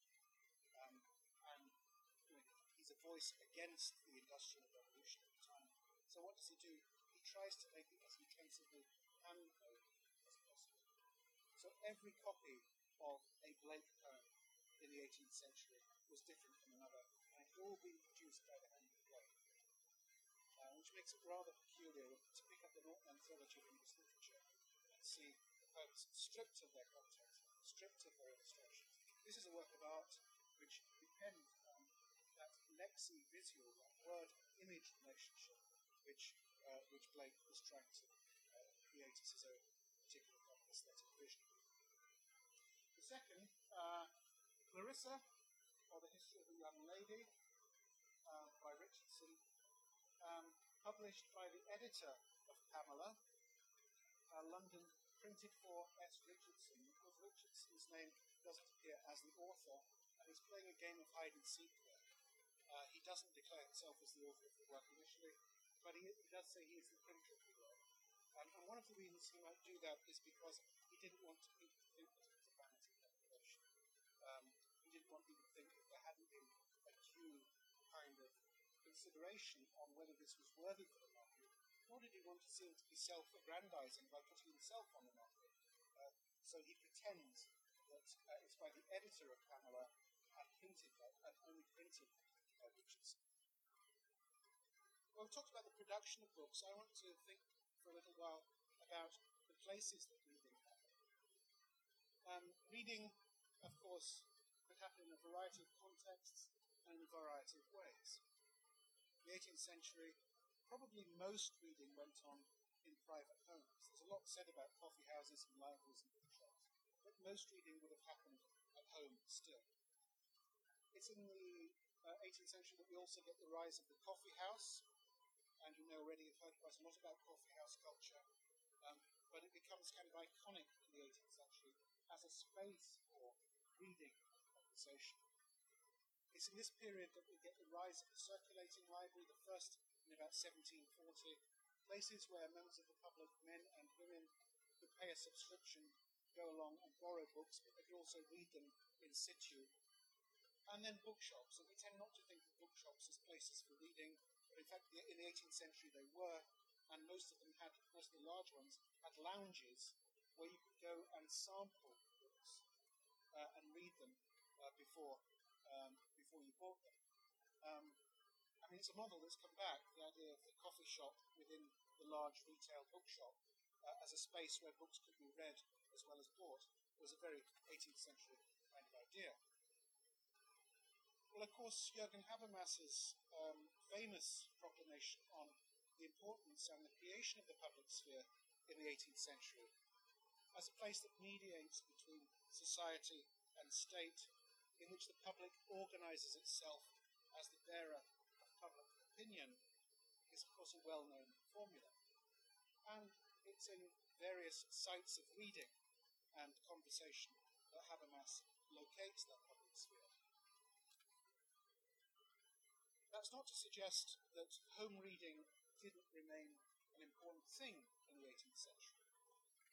Um, and you know, he's a voice against the industrial revolution at the time. So what does he do? He tries to make it as intensively handmade as possible. So every copy of a Blake poem in the 18th century was different from another, and it had all been produced by the hand which makes it rather peculiar to pick up the Norton anthology of English literature and see poems stripped of their content, stripped of their illustrations. This is a work of art which depends on that lexi-visual, that word-image relationship, which uh, which Blake was trying to uh, create as his own particular kind of aesthetic vision. The second, uh, Clarissa, or the History of a Young Lady, uh, by Richardson, um, published by the editor of Pamela, uh, London printed for S. Richardson because Richardson's name doesn't appear as the author and he's playing a game of hide and seek there. Uh, he doesn't declare himself as the author of the work initially, but he, he does say he is the printer of the work. And, and, one of the reasons he might do that is because he didn't want people to think that it was a vanity publication. Um, he didn't want people to think that there hadn't been a due kind of consideration on whether this was worthy for the market nor did he want to seem to be self-aggrandizing by putting himself on the market. Uh, so he pretends that uh, it's by the editor of Pamela and printed and only printed by Richardson. Well, we've talked about the production of books. I want to think for a little while about the places that reading happen. Um, reading, of course, could happen in a variety of contexts and in a variety of ways. The 18th century, probably most reading went on in private homes. There's a lot said about coffee houses and libraries and bookshops, but most reading would have happened at home still. It's in the uh, 18th century that we also get the rise of the coffee house, and you know already you've heard quite a lot about coffee house culture, um, but it becomes kind of iconic in the 18th century as a space for reading and conversation. It's in this period that we get the rise of the circulating library, the first in about 1740, places where members of the public, men and women, could pay a subscription, go along and borrow books, but they could also read them in situ. And then bookshops, and we tend not to think of bookshops as places for reading, but in fact, in the 18th century they were, and most of them had, most of the large ones, had lounges where you could go and sample books uh, and read them uh, before um, before you bought them. Um, I mean, it's a model that's come back, the idea of the coffee shop within the large retail bookshop uh, as a space where books could be read as well as bought was a very 18th century kind of idea. Well, of course, Jürgen Habermas's um, famous proclamation on the importance and the creation of the public sphere in the 18th century as a place that mediates between society and state in which the public organizes itself as the bearer of public opinion is, of course, a well known formula. And it's in various sites of reading and conversation that Habermas locates that public sphere. That's not to suggest that home reading didn't remain an important thing in the 18th century.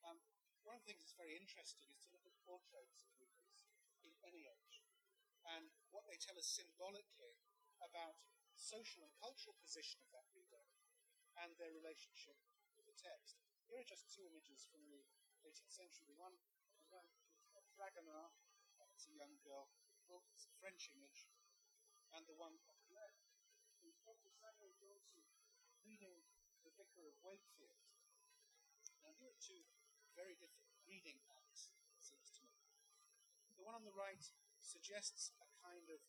Um, one of the things that's very interesting is to look at portraits of readers in any age and what they tell us symbolically about social and cultural position of that reader and their relationship with the text. Here are just two images from the 18th century. One, one Fragonard, that's a young girl, it's a French image, and the one on the left is Dr. Samuel Johnson reading The Vicar of Wakefield. Now, here are two very different reading acts, it seems to me. The one on the right suggests a kind of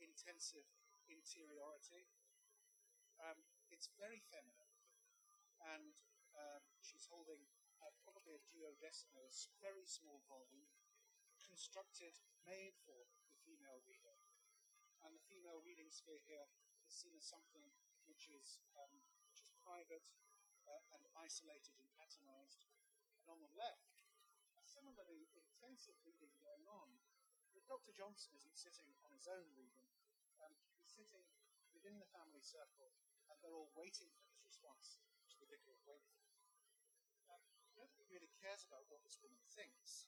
intensive interiority. Um, it's very feminine, and um, she's holding uh, probably a duodecimo, a very small volume, constructed, made for the female reader. And the female reading sphere here is seen as something which is, um, which is private uh, and isolated and atomized. And on the left, a similarly intensive reading going on Dr. Johnson isn't sitting on his own reading. Um, he's sitting within the family circle, and they're all waiting for his response to the Vicar of Wakefield. Um, nobody really cares about what this woman thinks.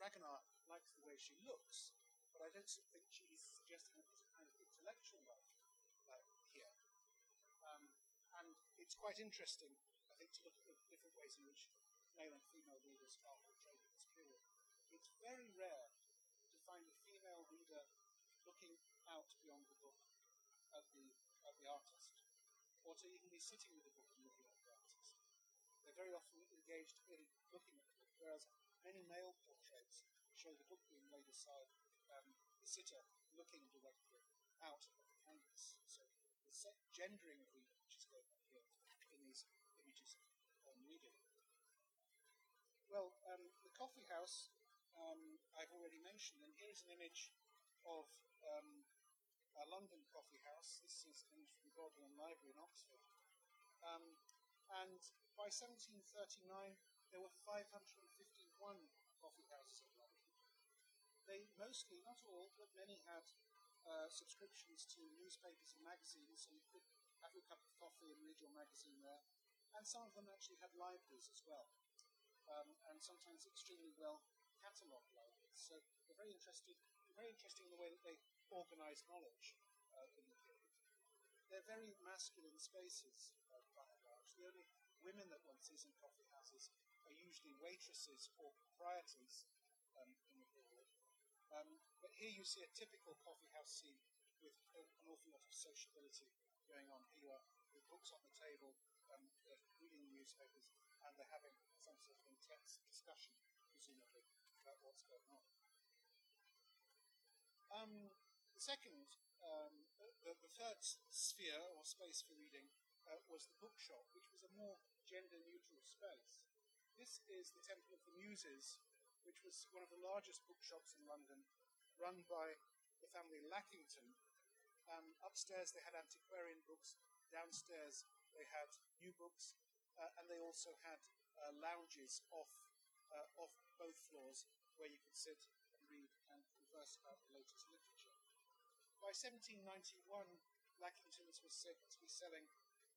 Fragonard likes the way she looks, but I don't think she's suggesting that a kind of intellectual life uh, here. Um, and it's quite interesting, I think, to look at the different ways in which male and female readers are portrayed in this period. It's very rare find a female reader looking out beyond the book at the, at the artist, or to even be sitting with the book and looking at the artist. They're very often engaged in looking at the book, whereas many male portraits show the book being laid aside, um, the sitter looking directly out at the canvas. So the gendering of which is going on here in these images of reading. Well, um, the coffee house um, I've already mentioned. And here's an image of um, a London coffee house. This is from Bodleian Library in Oxford. Um, and by 1739, there were 551 coffee houses in London. They mostly, not all, but many had uh, subscriptions to newspapers and magazines, so you could have your cup of coffee and read your magazine there. And some of them actually had libraries as well, um, and sometimes extremely well catalogued libraries. So they're very interested, very interesting in the way that they organise knowledge uh, in the period. They're very masculine spaces, uh, by and large. The only women that one sees in coffee houses are usually waitresses or proprietors um, in the period. Um, but here you see a typical coffee house scene with an awful lot of sociability going on. Here are with books on the table, um, reading the newspapers, and they're having some sort of intense discussion, presumably, about what's going on. Um, the second, um, the, the, third sphere or space for reading uh, was the bookshop, which was a more gender neutral space. This is the Temple of the Muses, which was one of the largest bookshops in London, run by the family Lackington. Um, upstairs they had antiquarian books, downstairs they had new books, uh, and they also had uh, lounges off uh, off both floors where you could sit converse about latest literature. By 1791, Lackington's was said to be selling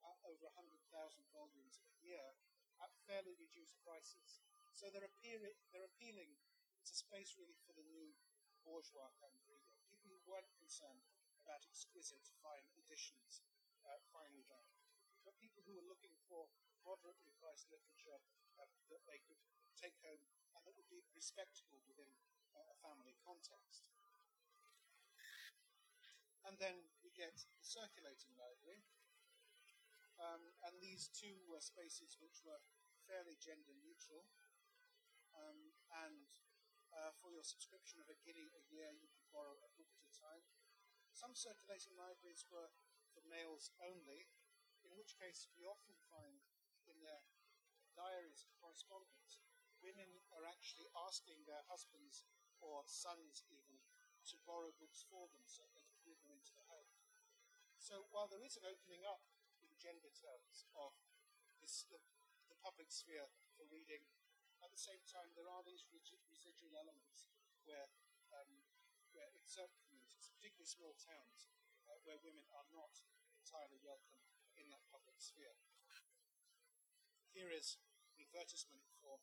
uh, over 100,000 volumes a year at fairly reduced prices. So they're, they're appealing to a space really for the new bourgeois kind of reader, people who weren't concerned about exquisite, fine editions, uh, finely done, but people who were looking for moderately priced literature uh, that they could take home and that would be respectable within a family context. And then we get the circulating library, um, and these two were spaces which were fairly gender neutral. Um, and uh, for your subscription of a guinea a year, you could borrow a book at a time. Some circulating libraries were for males only, in which case we often find in their diaries and correspondence, women are actually asking their husbands or sons even to borrow books for them so they can bring them into the home. So while there is an opening up in gender terms of this, the, the public sphere for reading, at the same time there are these residual elements where, um, where in certain communities, particularly small towns, uh, where women are not entirely welcome in that public sphere. Here is the advertisement for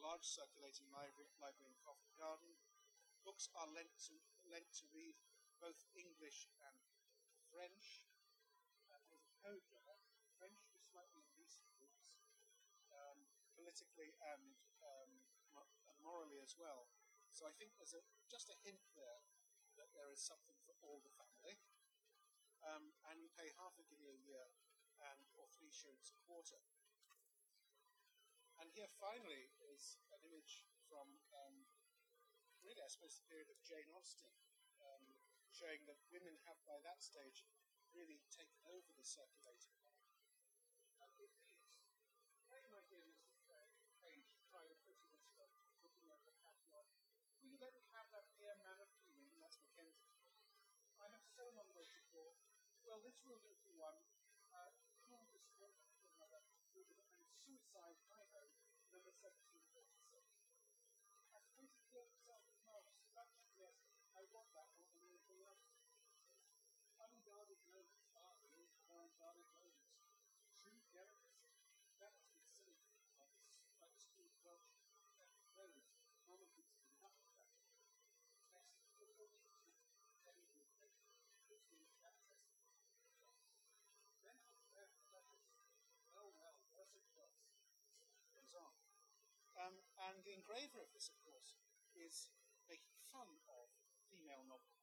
large circulating library, library in Covent Garden. Books are lent to, lent to read both English and French. Uh, there's a code. French is slightly in recent books, um, politically and, um, morally as well. So I think there's a, just a hint there that there is something for all the family. Um, and you pay half a guinea a year and or three shillings a quarter. And here finally is an image from um, really, I suppose, the period of Jane Austen, um, showing that women have by that stage really taken over the circulating life. And it is, my dear Mr. Page, trying to put it this way, looking at the catalogue, we me have that mere man of feeling, and that's Mackenzie. I have so long waited for, well, this will do Um, and the engraver of this, of course, is making fun of female novel.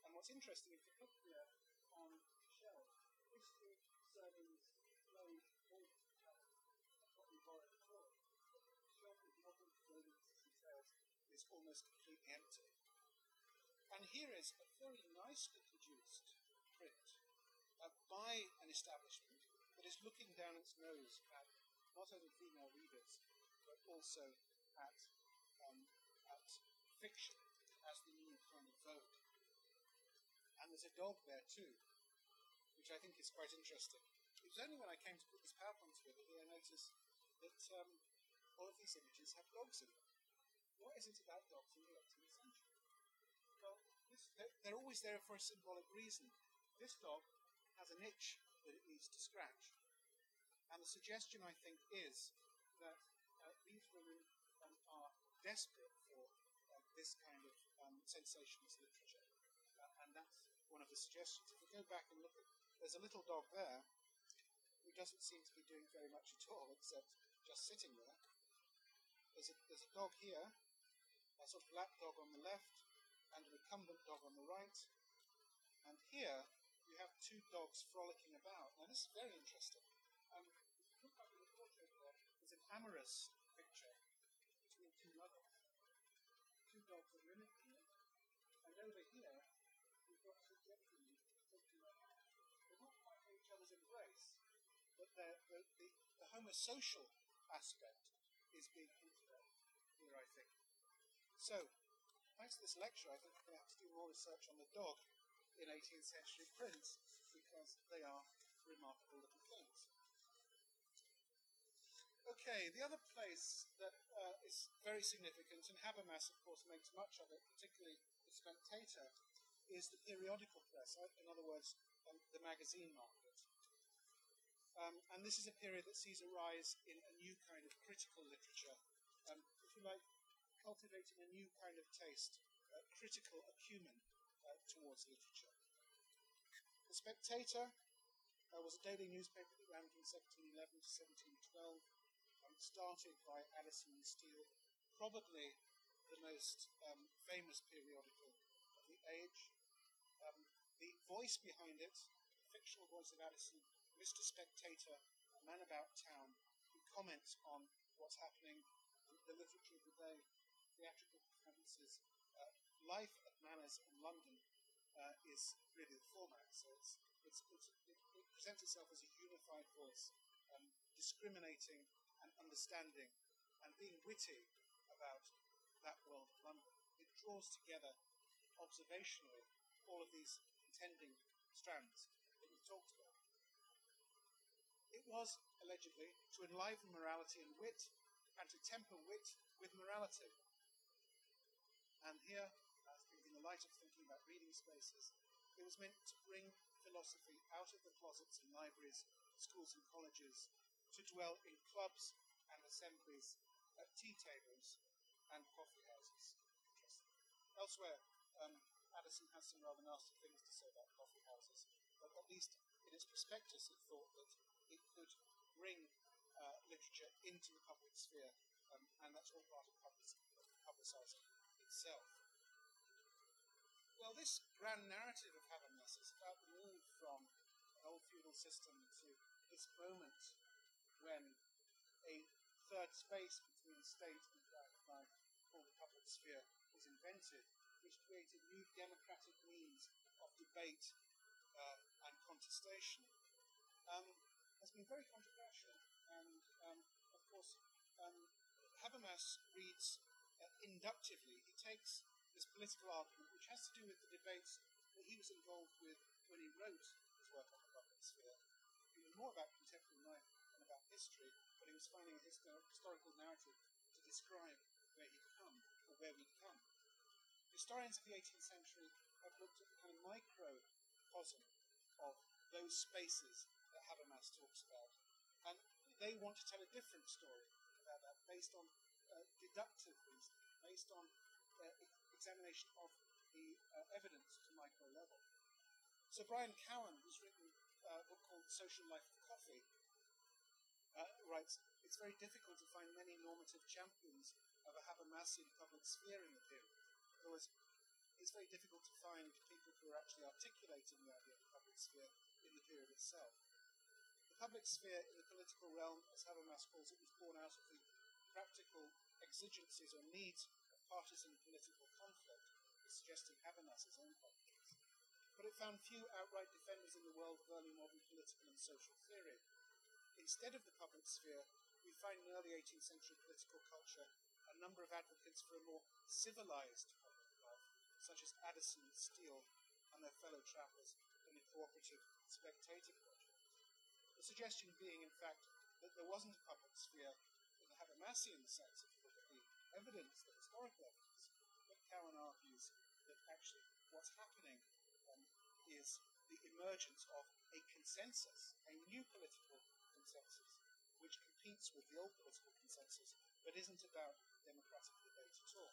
And what's interesting is to look here on the shelf, history, loads, all That's what we borrowed before. The shelf of novels, romans, and tales is almost completely empty. And here is a very nicely produced print uh, by an establishment that is looking down its nose at not only female readers, but also at, um, at fiction as the new kind of vogue. And there's a dog there too, which I think is quite interesting. It was only when I came to put this PowerPoint together that I noticed that um, all of these images have dogs in them. What is it about dogs in the they're, always there for a symbolic reason. This dog has an itch that it needs to scratch. And the suggestion, I think, is that uh, these women um, are desperate for uh, this kind of um, sensationalist literature. Uh, and that's one of the suggestions. If we go back and look at, there's a little dog there who doesn't seem to be doing very much at all except just sitting there. There's a, there's a dog here, a sort of black dog on the left, and an incumbent dog on the right. And here you have two dogs frolicking about. Now this is very interesting. Um, look up in the portrait there, there's an amorous picture between two lovers. Two dogs are mimicking it. And over here, we've got two gentlemen talking about they're not quite in each other's embrace, but the, the, the homosocial aspect is being hinted at here, I think. So, thanks to this lecture, I think to have to do more research on the dog in 18th century prints because they are remarkable little things. Okay, the other place that uh, is very significant, and Habermas, of course, makes much of it, particularly the Spectator, is the periodical press, uh, in other words, um, the magazine market. Um, and this is a period that sees a rise in a new kind of critical literature, um, if you like, cultivating a new kind of taste, critical acumen uh, towards literature. The Spectator uh, was a daily newspaper that ran from 1711 to 1712 started by Addison Steele, probably the most um, famous periodical of the age. Um, the voice behind it, the fictional voice of Addison, Mr. Spectator, a man about town, who comments on what's happening, in the literature of the day, theatrical performances, uh, life at Manners in London uh, is really the format. So it's, it's, it's, it, presents itself as a unified voice, um, discriminating and understanding and being witty about that world of London. It draws together observationally all of these contending strands that we've talked about. It was, allegedly, to enliven morality and wit, and to temper wit with morality. And here, in the light of thinking about reading spaces, it was meant to bring philosophy out of the closets in libraries, schools, and colleges to dwell in clubs and assemblies at tea tables and coffee houses. Elsewhere, um, Addison has some rather nasty things to say about coffee houses, but at least in its prospectus it thought that it could bring uh, literature into the public sphere, um, and that's all part of public, publicising itself. Well, this grand narrative of Habermas is about the move from an old feudal system to this moment when a third space between state and private life, called the public sphere, was invented, which created new democratic means of debate uh, and contestation, um, has been very controversial. And um, of course, um, Habermas reads uh, inductively. He takes this political argument, which has to do with the debates that he was involved with when he wrote his work on the public sphere, even more about contemporary life than about history, but he was finding a histor- historical narrative to describe where he'd come, or where we'd come. Historians of the 18th century have looked at the kind of microcosm of those spaces that Habermas talks about, and they want to tell a different story about that, based on uh, deductive reasoning, based on examination of the uh, evidence to micro level. So Brian Cowan, who's written uh, a book called Social Life of Coffee, uh, writes, it's very difficult to find many normative champions of a Habermasian public sphere in the period. In other words, it's very difficult to find people who are actually articulating the idea of the public sphere in the period itself. The public sphere in the political realm, as Habermas calls it, was born out of the practical exigencies or needs partisan political conflict, is suggesting Habermas's own conflicts. But it found few outright defenders in the world of early modern political and social theory. Instead of the public sphere, we find in early 18th century political culture a number of advocates for a more civilized public life, such as Addison Steele and their fellow travellers in the cooperative spectator project. The suggestion being, in fact, that there wasn't a public sphere in the Habermasian sense of evidence, the historical evidence, but Cowan argues that actually what's happening um, is the emergence of a consensus, a new political consensus, which competes with the old political consensus, but isn't about democratic debate at all.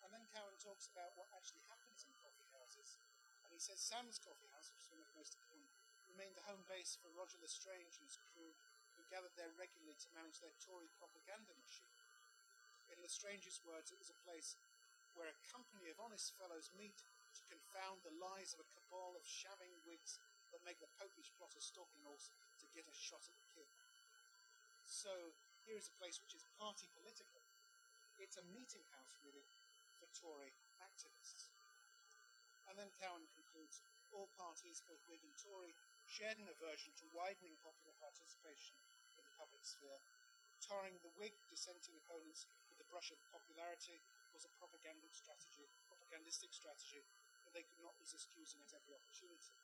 And then Cowan talks about what actually happens in coffee houses. And he says Sam's Coffee House, which is one of the most of remained the home base for Roger L'Estrange and his crew, who gathered there regularly to manage their Tory propaganda machine. In L'Estrange's words, it was a place where a company of honest fellows meet to confound the lies of a cabal of shaving Whigs that make the popish plot a stalking horse to get a shot at the king. So here is a place which is party political. It's a meeting house, really, for Tory activists. And then Cowan concludes all parties, both Whig and Tory, shared an aversion to widening popular participation in the public sphere, tarring the Whig dissenting opponents brush of popularity was a strategy, propagandistic strategy that they could not resist using at every opportunity.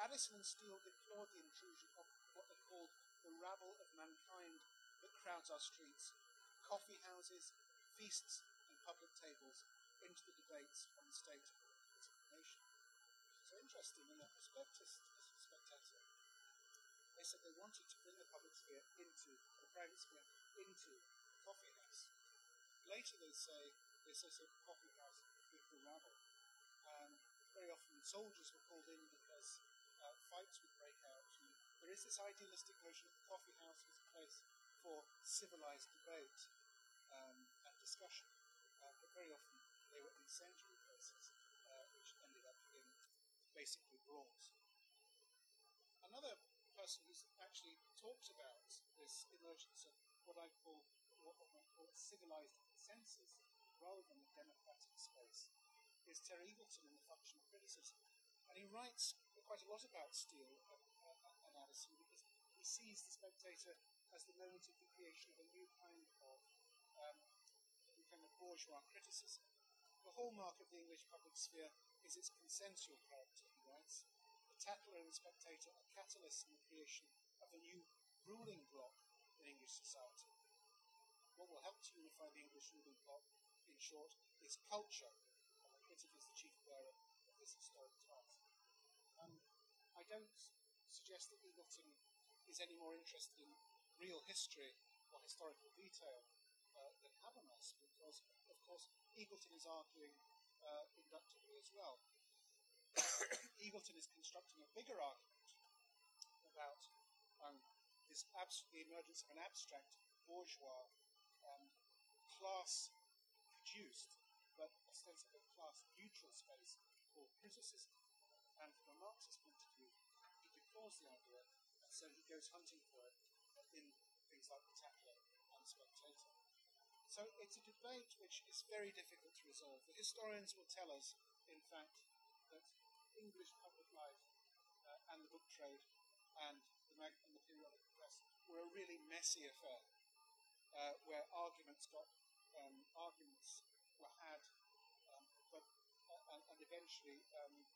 Addison and Steele deplored the intrusion of what they called the rabble of mankind that crowds our streets, coffee houses, feasts, and public tables into the debates on the state of the nation. So interesting in their prospectus as a spectator, they said they wanted to bring the public sphere into the private sphere into the coffee. Later they say they associate the coffee house with the rabble. And very often soldiers were called in because uh, fights would break out. And there is this idealistic notion that the coffee house was a place for civilized debate um, and discussion. Uh, but very often they were incendiary places, uh, which ended up in basically brawls. Another person who's actually talked about this emergence of what I call what I call a civilized consensus rather than a democratic space is Terry Eagleton in The Function of Criticism. And he writes quite a lot about Steele and, uh, and Addison because he sees the spectator as the moment of the creation of a new kind of um, kind of bourgeois criticism. The hallmark of the English public sphere is its consensual character, he writes. The Tatler and the Spectator are catalysts in the creation of a new ruling bloc in English society. What will help to unify the English ruling bloc, in short, is culture, and the critic is the chief bearer of this historic task. Um, I don't suggest that Eagleton is any more interested in real history or historical detail uh, than Habermas, because, of course, Eagleton is arguing uh, inductively as well. Eagleton is constructing a bigger argument about um, this abs- the emergence of an abstract bourgeois class produced but ostensibly class neutral space called criticism. And from a Marxist point of view, he deplores the idea, and so he goes hunting for it in things like the Tatler and Spectator. So it's a debate which is very difficult to resolve. The historians will tell us, in fact, that English public life uh, and the book trade and the, mag- and the periodic press were a really messy affair, uh, where arguments got um, arguments were had, um, but uh, and, eventually um,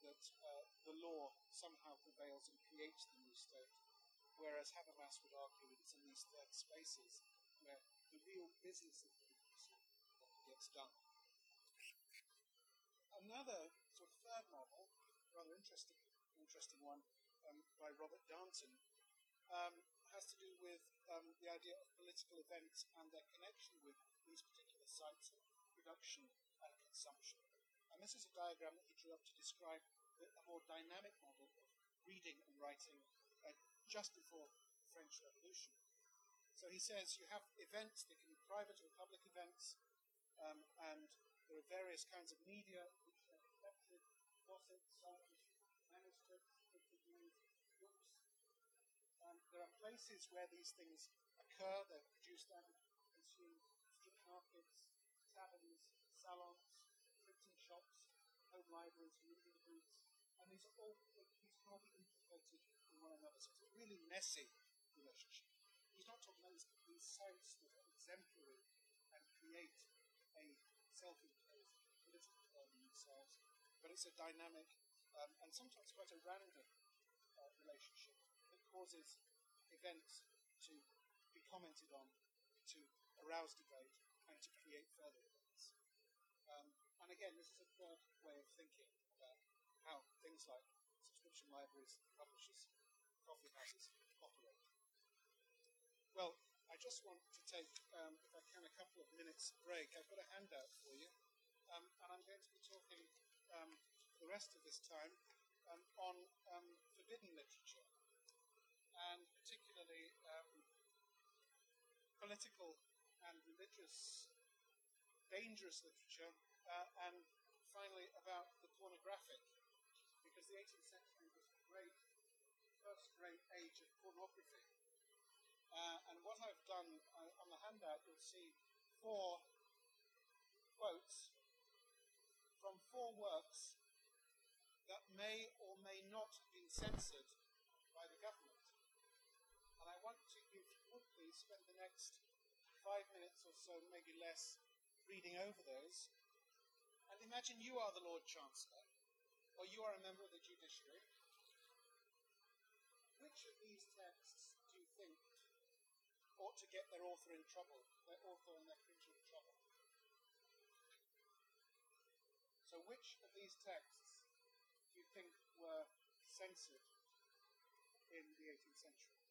that uh, the law somehow prevails and creates the new state, whereas Habermas would argue that it's in these third spaces where the real business of democracy gets done. Another sort of third novel, rather interesting, interesting one um, by Robert Darnton, um, has to do with um, the idea of political events and their connection with these particular sites of production and consumption. And this is a diagram that he drew up to describe a more dynamic model of reading and writing uh, just before the French Revolution. So he says you have events, they can be private or public events, um, and there are various kinds of media which are reflected, gossip, songs, there are places where these things occur, they're produced and consumed, street markets, taverns, salons, printing shops, home libraries, reading booths, and these are all these can all be integrated in one another. So it's a really messy relationship. He's not talking about these sites that are exemplary and create a self-imposed political order themselves, but it's a dynamic um, and sometimes quite a random uh, relationship that causes events to be commented on, to arouse debate, and to create further events. Um, and again, this is a third way of thinking about how things like subscription libraries, publishers, coffee houses operate. Well, I just want to take, um, if I can, a couple of minutes break. I've got a handout for you, um, and I'm going to be talking um, the rest of this time um, on um, forbidden literature, and particularly political and religious, dangerous literature, uh, and finally about the pornographic, because the 18th century was the great, first great age of pornography. Uh, and what I've done uh, on the handout, you'll see four quotes from four works that may or may not have been censored by the government. And I want to, if you would please, spend the next five minutes or so, maybe less, reading over those. And imagine you are the Lord Chancellor, or you are a member of the judiciary. Which of these texts do you think ought to get their author in trouble, their author and their printer in trouble? So, which of these texts do you think were censored in the 18th century?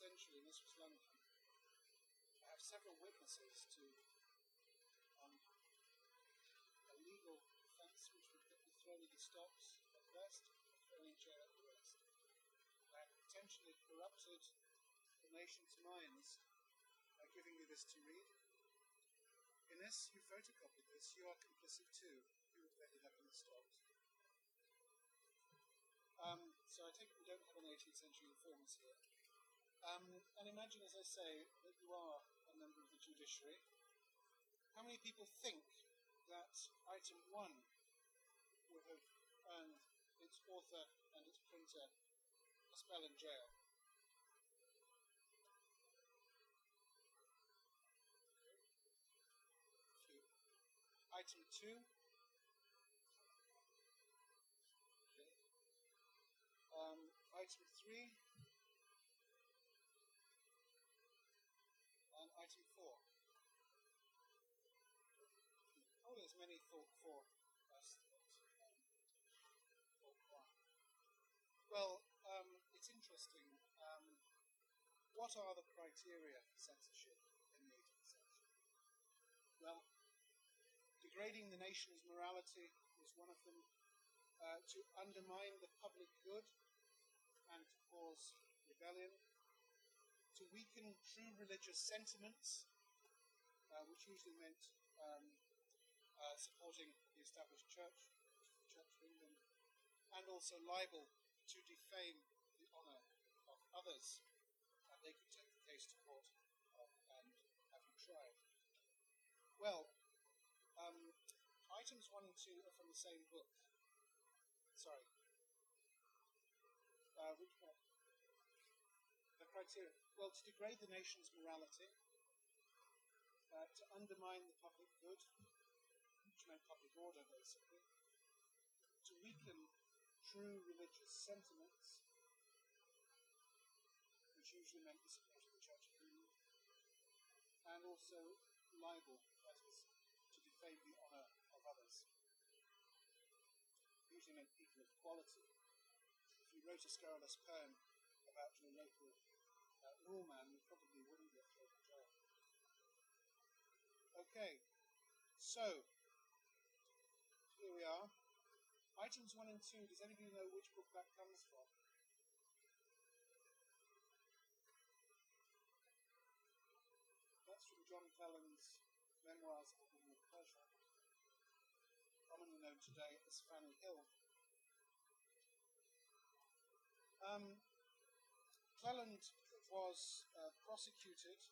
Century, this was London. I have several witnesses to um, a legal offence which would get you thrown in the stocks at thrown in jail at worst, and potentially corrupted the nation's minds by giving you this to read. Unless you photocopied this, you are complicit too. You would have ended up in the stocks. Um, so I take it we don't have an 18th century informers here. Um, and imagine, as I say, that you are a member of the judiciary. How many people think that item one would have earned its author and its printer a spell in jail? Item two. Okay. Um, item three. Many for. Well, um, it's interesting. Um, what are the criteria for censorship in the 18th century? Well, degrading the nation's morality was one of them. Uh, to undermine the public good and to cause rebellion, to weaken true religious sentiments, uh, which usually meant um, uh, supporting the established church, the Church of England, and also libel to defame the honour of others. And they could take the case to court uh, and have you tried. Well, um, items 1 and 2 are from the same book. Sorry. Uh, which one? The criteria. Well, to degrade the nation's morality, uh, to undermine the public good, meant public order, basically, to weaken true religious sentiments, which usually meant the support of the Church England, and also libel, that is, to defame the honour of others. Usually meant people of quality. If you wrote a scurrilous poem about your local uh, lawman, you probably wouldn't get thrown in jail. Okay, so here we are. Items 1 and 2, does anybody know which book that comes from? That's from John Cleland's Memoirs of a Pleasure, commonly known today as Fanny Hill. Um, Cleland was uh, prosecuted.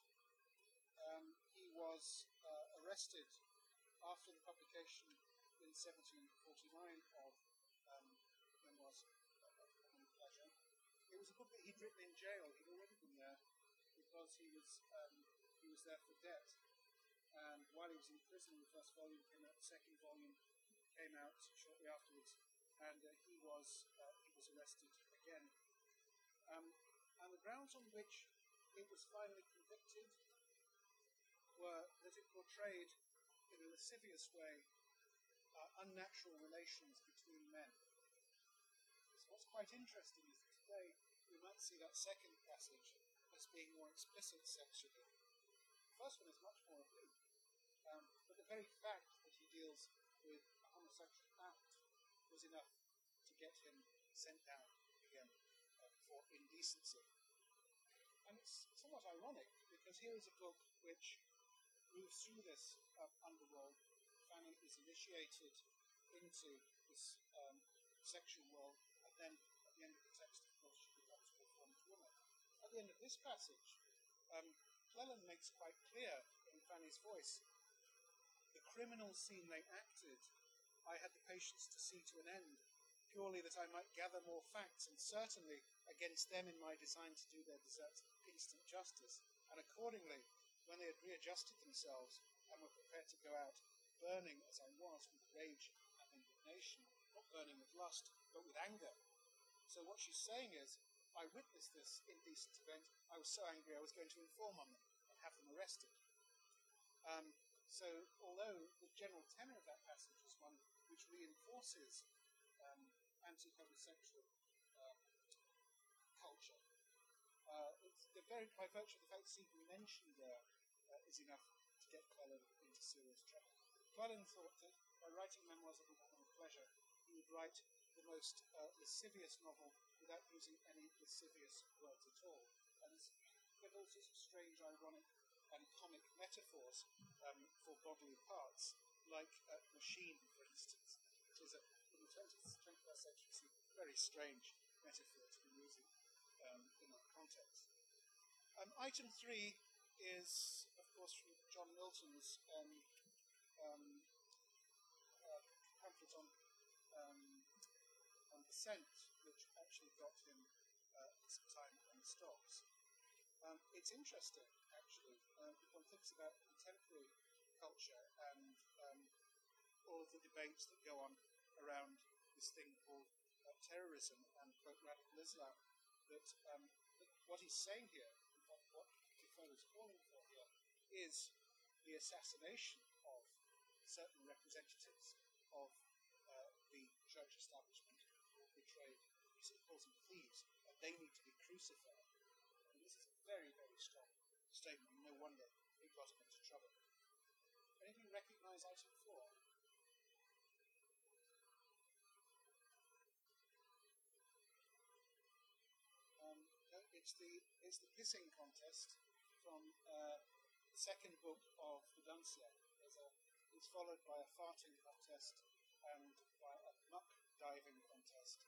Um, he was uh, arrested after the publication in 1749 of um, Memoirs of Common Pleasure. It was a book that he'd written in jail. He'd already been there because he was um, he was there for debt. And while he was in prison, the first volume came out. The second volume came out shortly afterwards, and uh, he was uh, he was arrested again. Um, and the grounds on which it was finally convicted were that it portrayed in a lascivious way uh, unnatural relations between men. So what's quite interesting is that today we might see that second passage as being more explicit sexually. The first one is much more oblique, um, but the very fact that he deals with a homosexual act was enough to get him sent down again uh, for indecency. And it's somewhat ironic because here is a book which moves through this uh, underworld. Is initiated into this um, sexual world, and then at the end of the text, of course, she becomes a reformed woman. At the end of this passage, um, makes quite clear in Fanny's voice the criminal scene they acted, I had the patience to see to an end, purely that I might gather more facts, and certainly against them in my design to do their deserts instant justice. And accordingly, when they had readjusted themselves and were prepared to go out, burning as I was with rage and indignation, not burning with lust, but with anger. So what she's saying is, I witnessed this indecent event. I was so angry I was going to inform on them and have them arrested. Um, so although the general tenor of that passage is one which reinforces um, anti-homosexual uh, culture, uh, it's very, by virtue of the fact it's even mentioned there, uh, is enough to get Cleland into serious trouble. Cleland thought that by writing memoirs of a woman of pleasure, he would write the most uh, lascivious novel without using any lascivious words at all. And there are all sorts of strange, ironic, and comic metaphors um, for bodily parts, like uh, machine, for instance, which is a, in the 20th, 21st century, very strange metaphor to be using um, in that context. Um, item three is, of course, from John Milton's um, um, uh, pamphlet on um, on dissent, which actually got him uh, some time on the stocks. Um, it's interesting, actually, uh, if one thinks about contemporary culture and um, all of the debates that go on around this thing called uh, terrorism and quote radical Islam, that, um, that what he's saying here, what, what Defoe is calling for here, is the assassination certain representatives of uh, the church establishment betrayed, he calls them thieves, and they need to be crucified. And this is a very, very strong statement. No wonder he got him into trouble. Anybody recognize item four? Um, it's the it's the pissing contest from uh, the second book of the Dunciad. It's followed by a farting contest and by a muck diving contest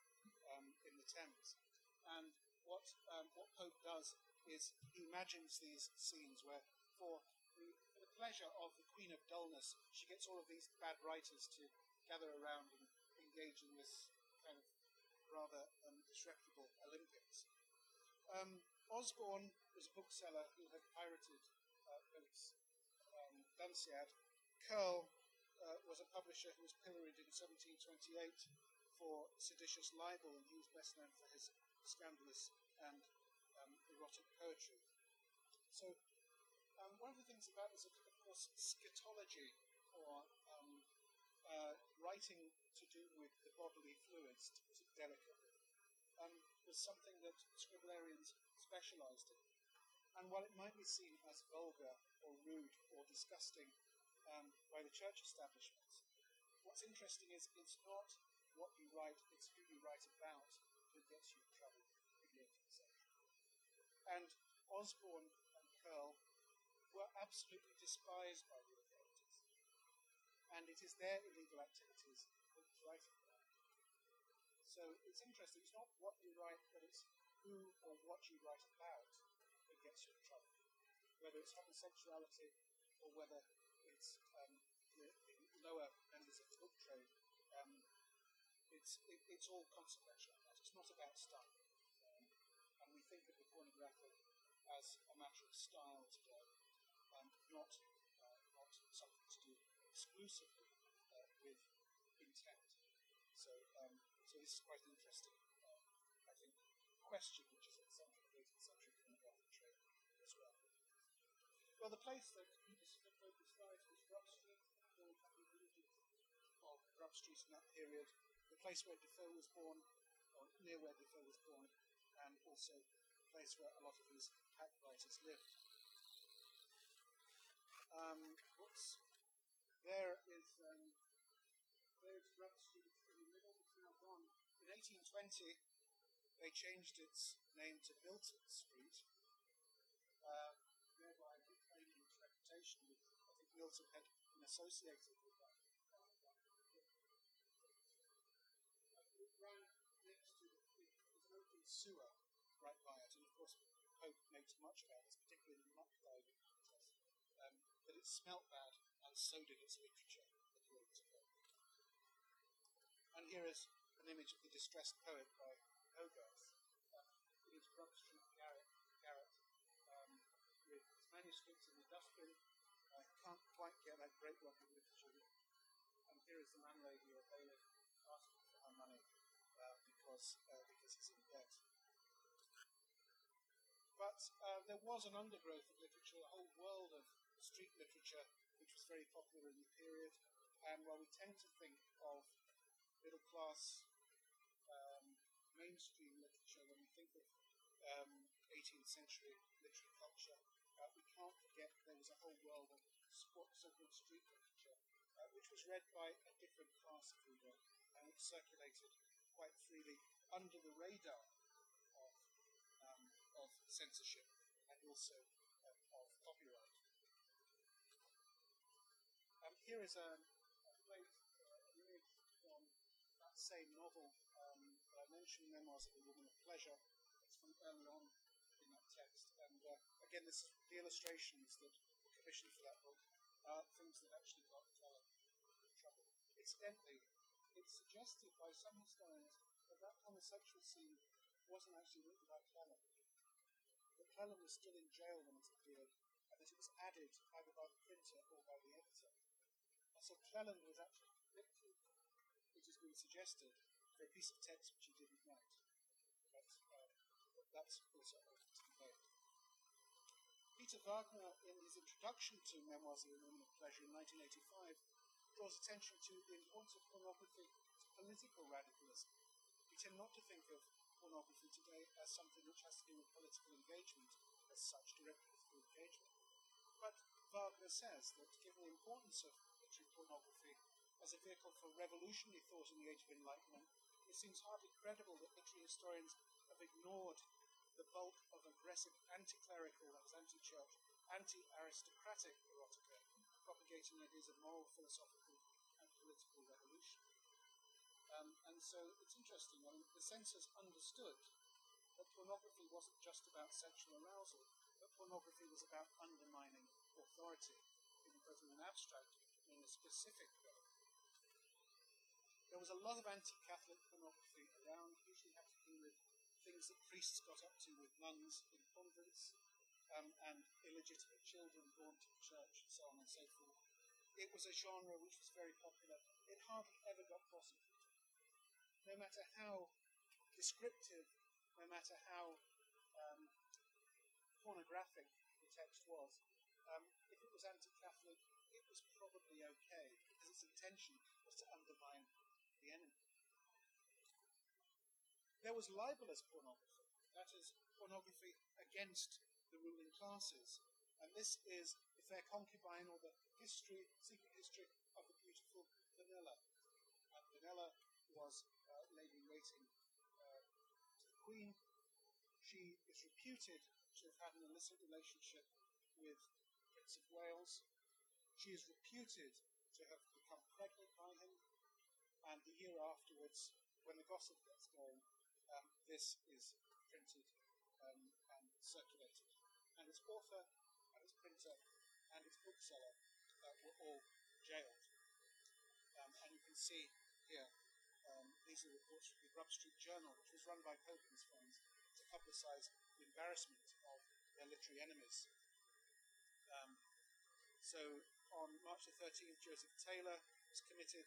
um, in the Thames. And what um, what Pope does is he imagines these scenes where, for the, for the pleasure of the Queen of Dullness, she gets all of these bad writers to gather around and engage in this kind of rather um, disreputable Olympics. Um, Osborne was a bookseller who had pirated uh, um, Dunciad. Curll uh, was a publisher who was pilloried in 1728 for seditious libel, and he was best known for his scandalous and um, erotic poetry. So, um, one of the things about this, of course, scatology, or um, uh, writing to do with the bodily fluids, to put it delicately, um, was something that Scriblerians specialized in. And while it might be seen as vulgar or rude or disgusting um, by the church establishment, what's interesting is it's not what you write, it's who you write about that gets you in trouble in the 18th century. And Osborne and Curll were absolutely despised by the authorities. And it is their illegal activities that he's writing about. So it's interesting, it's not what you write, but it's who or what you write about that gets you in trouble. Whether it's homosexuality or whether it's um, lower members of the book trade um, it's it, it's all consequential. It's not about style. Um, and we think of the pornographic as a matter of style today, and not uh, not something to do exclusively uh, with intent. So um, so this is quite an interesting, uh, I think, question which is at the centre of the 18th century pornographic trade as well. Well, the place that he describes was Grub Street, all a of in that period, the place where Defoe was born, or near where Defoe was born, and also the place where a lot of these hack writers lived. Um, whoops. There is um, there's Grub Street in the middle. It's now gone. In 1820, they changed its name to Milton Street, I think Milton had been associated with that ran next to the an open sewer right by it, and of course Pope makes much about this, particularly in the muck diving contest. Um, but it smelt bad, and so did its literature, according to Pope. And here is an image of the distressed poet by Hogarth. Um, it is Grub Street Garret, Garret um, with his manuscripts in the dustbin. Can't quite get that great work of literature. And here is the landlady or bailiff asking for her money uh, because uh, because he's in debt. But uh, there was an undergrowth of literature, a whole world of street literature, which was very popular in the period. And while we tend to think of middle class um, mainstream literature when we think of um, 18th century literary culture. Uh, we can't forget there was a whole world of so-called street literature, uh, which was read by a different class of reader and which circulated quite freely under the radar of, um, of censorship and also uh, of copyright. Um, here is a, a great uh, image from that same novel um, that I mentioned, Memoirs of a Woman of Pleasure. It's from early on in that text. And uh, again, this, the illustrations that were for that book are things that actually got Cleland in trouble. Incidentally, it's suggested by some historians that that homosexual scene wasn't actually written by Cleland. That Cleland was still in jail when it appeared, and that it was added either by the printer or by the editor. And so Cleland was actually convicted, which has been suggested, for a piece of text which he didn't write. But uh, that's also open to debate. Peter Wagner, in his introduction to Memoirs of a Woman of Pleasure in 1985, draws attention to the importance of pornography to political radicalism. We tend not to think of pornography today as something which has to do with political engagement, as such, direct political engagement. But Wagner says that given the importance of literary pornography as a vehicle for revolutionary thought in the Age of Enlightenment, it seems hardly credible that literary historians have ignored the bulk of aggressive anti-clerical, that is anti-church, anti-aristocratic erotica, propagating ideas of moral, philosophical, and political revolution. Um, and so it's interesting. Mean, the censors understood that pornography wasn't just about sexual arousal, but pornography was about undermining authority, even both in an abstract and in a specific way. There was a lot of anti-Catholic pornography around, usually had to do with things that priests got up to with nuns in convents um, and illegitimate children born to the church and so on and so forth. It was a genre which was very popular. It hardly ever got prosecuted. No matter how descriptive, no matter how um, pornographic the text was, um, if it was anti-Catholic, it was probably okay because its intention was to undermine the enemy. There was libelous pornography, that is, pornography against the ruling classes. And this is The Fair Concubine or the history, secret history of the beautiful Vanella. And Vanella was uh, lady waiting uh, to the Queen. She is reputed to have had an illicit relationship with Prince of Wales. She is reputed to have become pregnant by him, and the year afterwards, when the gossip gets going, um, this is printed um, and circulated. And its author, and its printer, and its bookseller uh, were all jailed. Um, and you can see here, um, these are reports from the Grub Street Journal, which was run by Pope's friends to publicise the embarrassment of their literary enemies. Um, so on March the 13th, Joseph Taylor was committed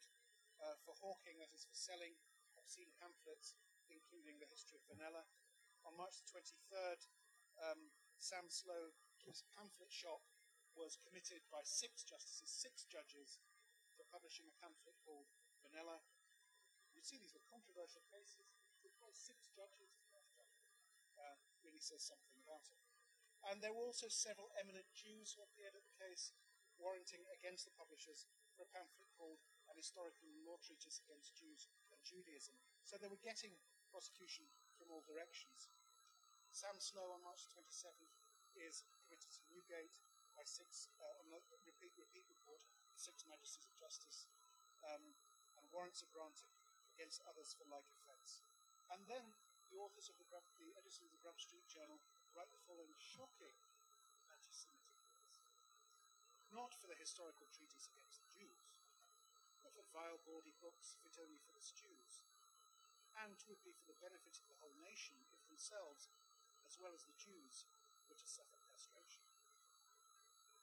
uh, for hawking, that is, for selling obscene pamphlets including the history of Vanella. On March the 23rd, um, Sam Slow, pamphlet shop, was committed by six justices, six judges, for publishing a pamphlet called Vanella. You see, these were controversial cases. six judges uh, really says something about it. And there were also several eminent Jews who appeared at the case, warranting against the publishers for a pamphlet called An Historical Law Treatise Against Jews and Judaism. So they were getting prosecution from all directions. Sam Snow on March 27th is committed to Newgate by six, uh, repeat, repeat report, six magistrates of justice, um, and warrants are granted against others for like offence. And then the authors of the, Grub, the editors of the Grub Street Journal write the following shocking anti-Semitic words. Not for the historical treatise against the Jews, but for vile, bawdy books fit only for the stews, and would be for the benefit of the whole nation if themselves, as well as the Jews, were to suffer castration.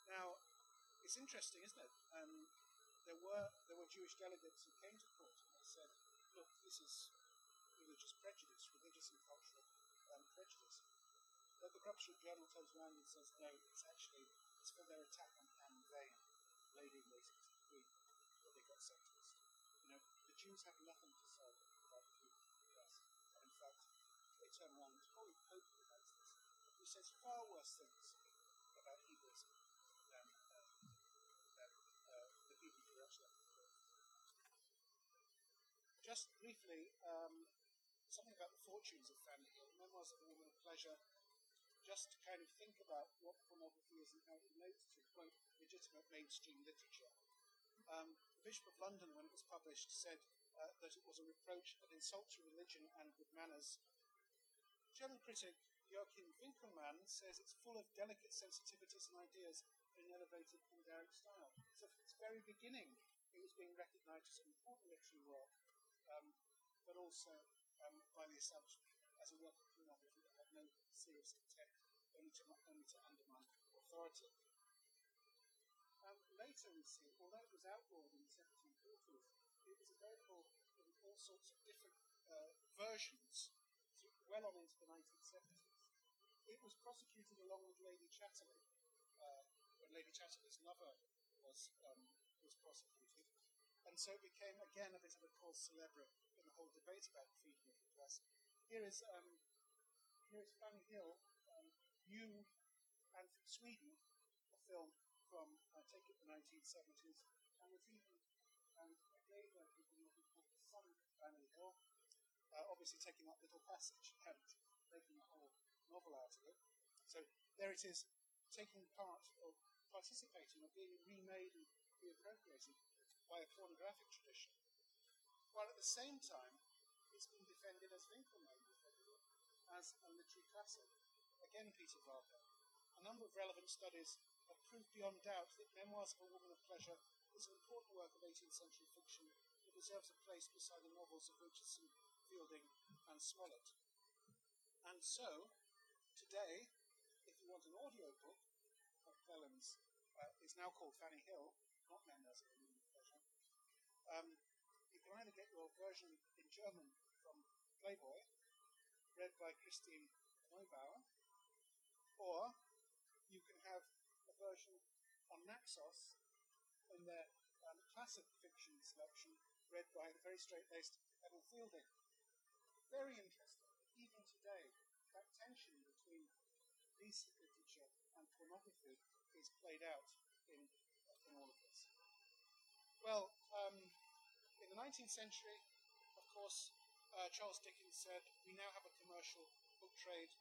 Now, it's interesting, isn't it? Um, there were there were Jewish delegates who came to court and they said, "Look, this is religious prejudice, religious and cultural um, prejudice." But the Street Journal turns around and says, "No, it's actually it's for their attack on Anne Vane, Lady to the Queen, that they got sentenced. You know, the Jews have nothing to turn around and probably Pope against this. says far worse things about Hebrewism than, uh, than uh, the people who actually Just briefly, um, something about the fortunes of Fanny Hill, Memoirs of a Woman of Pleasure, just to kind of think about what pornography is and how it relates to, quote, legitimate mainstream literature. Um, the Bishop of London, when it was published, said uh, that it was a reproach and insult to religion and good manners. German critic Joachim Winckelmann says it's full of delicate sensitivities and ideas in an elevated and style. So from its very beginning, it was being recognised as an important literary work, um, but also um, by the establishment as a work of pornography that had no serious intent only to, only to undermine authority. Um, later we see, although it was outlawed in the 1740s, it was available in all sorts of different uh, versions well on into the 1970s. It was prosecuted along with Lady Chatterley, uh, Lady Chatterley's lover was um, was prosecuted, and so it became again a bit of a cause célèbre in the whole debate about freedom of the press. Here is um, here is Fanny Hill, um, new and from Sweden, a film from I take it the 1970s, and was even and again working with a movie called The Son of Fanny Hill, uh, obviously taking that little passage and making a whole novel out of it. So there it is, taking part or participating or being remade and reappropriated by a pornographic tradition, while at the same time it's been defended as Winckelmann defended as a literary classic. Again, Peter Varga. A number of relevant studies have proved beyond doubt that Memoirs of a Woman of Pleasure is an important work of 18th century fiction that deserves a place beside the novels of Richardson Fielding, and Smollett. And so, today, if you want an audio book of Cleland's, uh, it's now called Fanny Hill, not Mendes Pleasure. Um, you can either get your version in German from Playboy, read by Christine Neubauer, or you can have a version on Naxos in their um, classic fiction selection, read by the very straight-laced Emma Fielding very interesting, even today, that tension between recent literature and pornography is played out in, in all of this. Well, um, in the 19th century, of course, uh, Charles Dickens said, we now have a commercial book trade.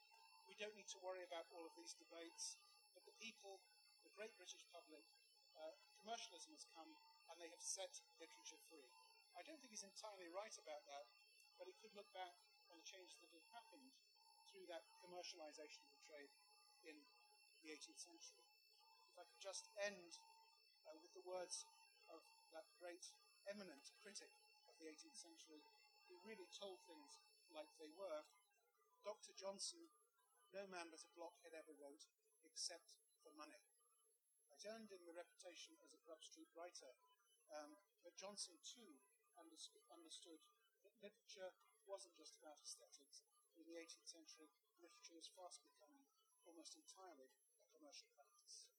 We don't need to worry about all of these debates, but the people, the great British public, uh, commercialism has come and they have set literature free. I don't think he's entirely right about that, but he could look back on the changes that had happened through that commercialization of the trade in the 18th century. If I could just end uh, with the words of that great eminent critic of the 18th century who really told things like they were, Dr. Johnson, no man but a blockhead ever wrote, except for money. It earned him the reputation as a Grub Street writer, um, but Johnson too understood literature wasn't just about aesthetics. In the 18th century, literature was fast becoming almost entirely a commercial practice.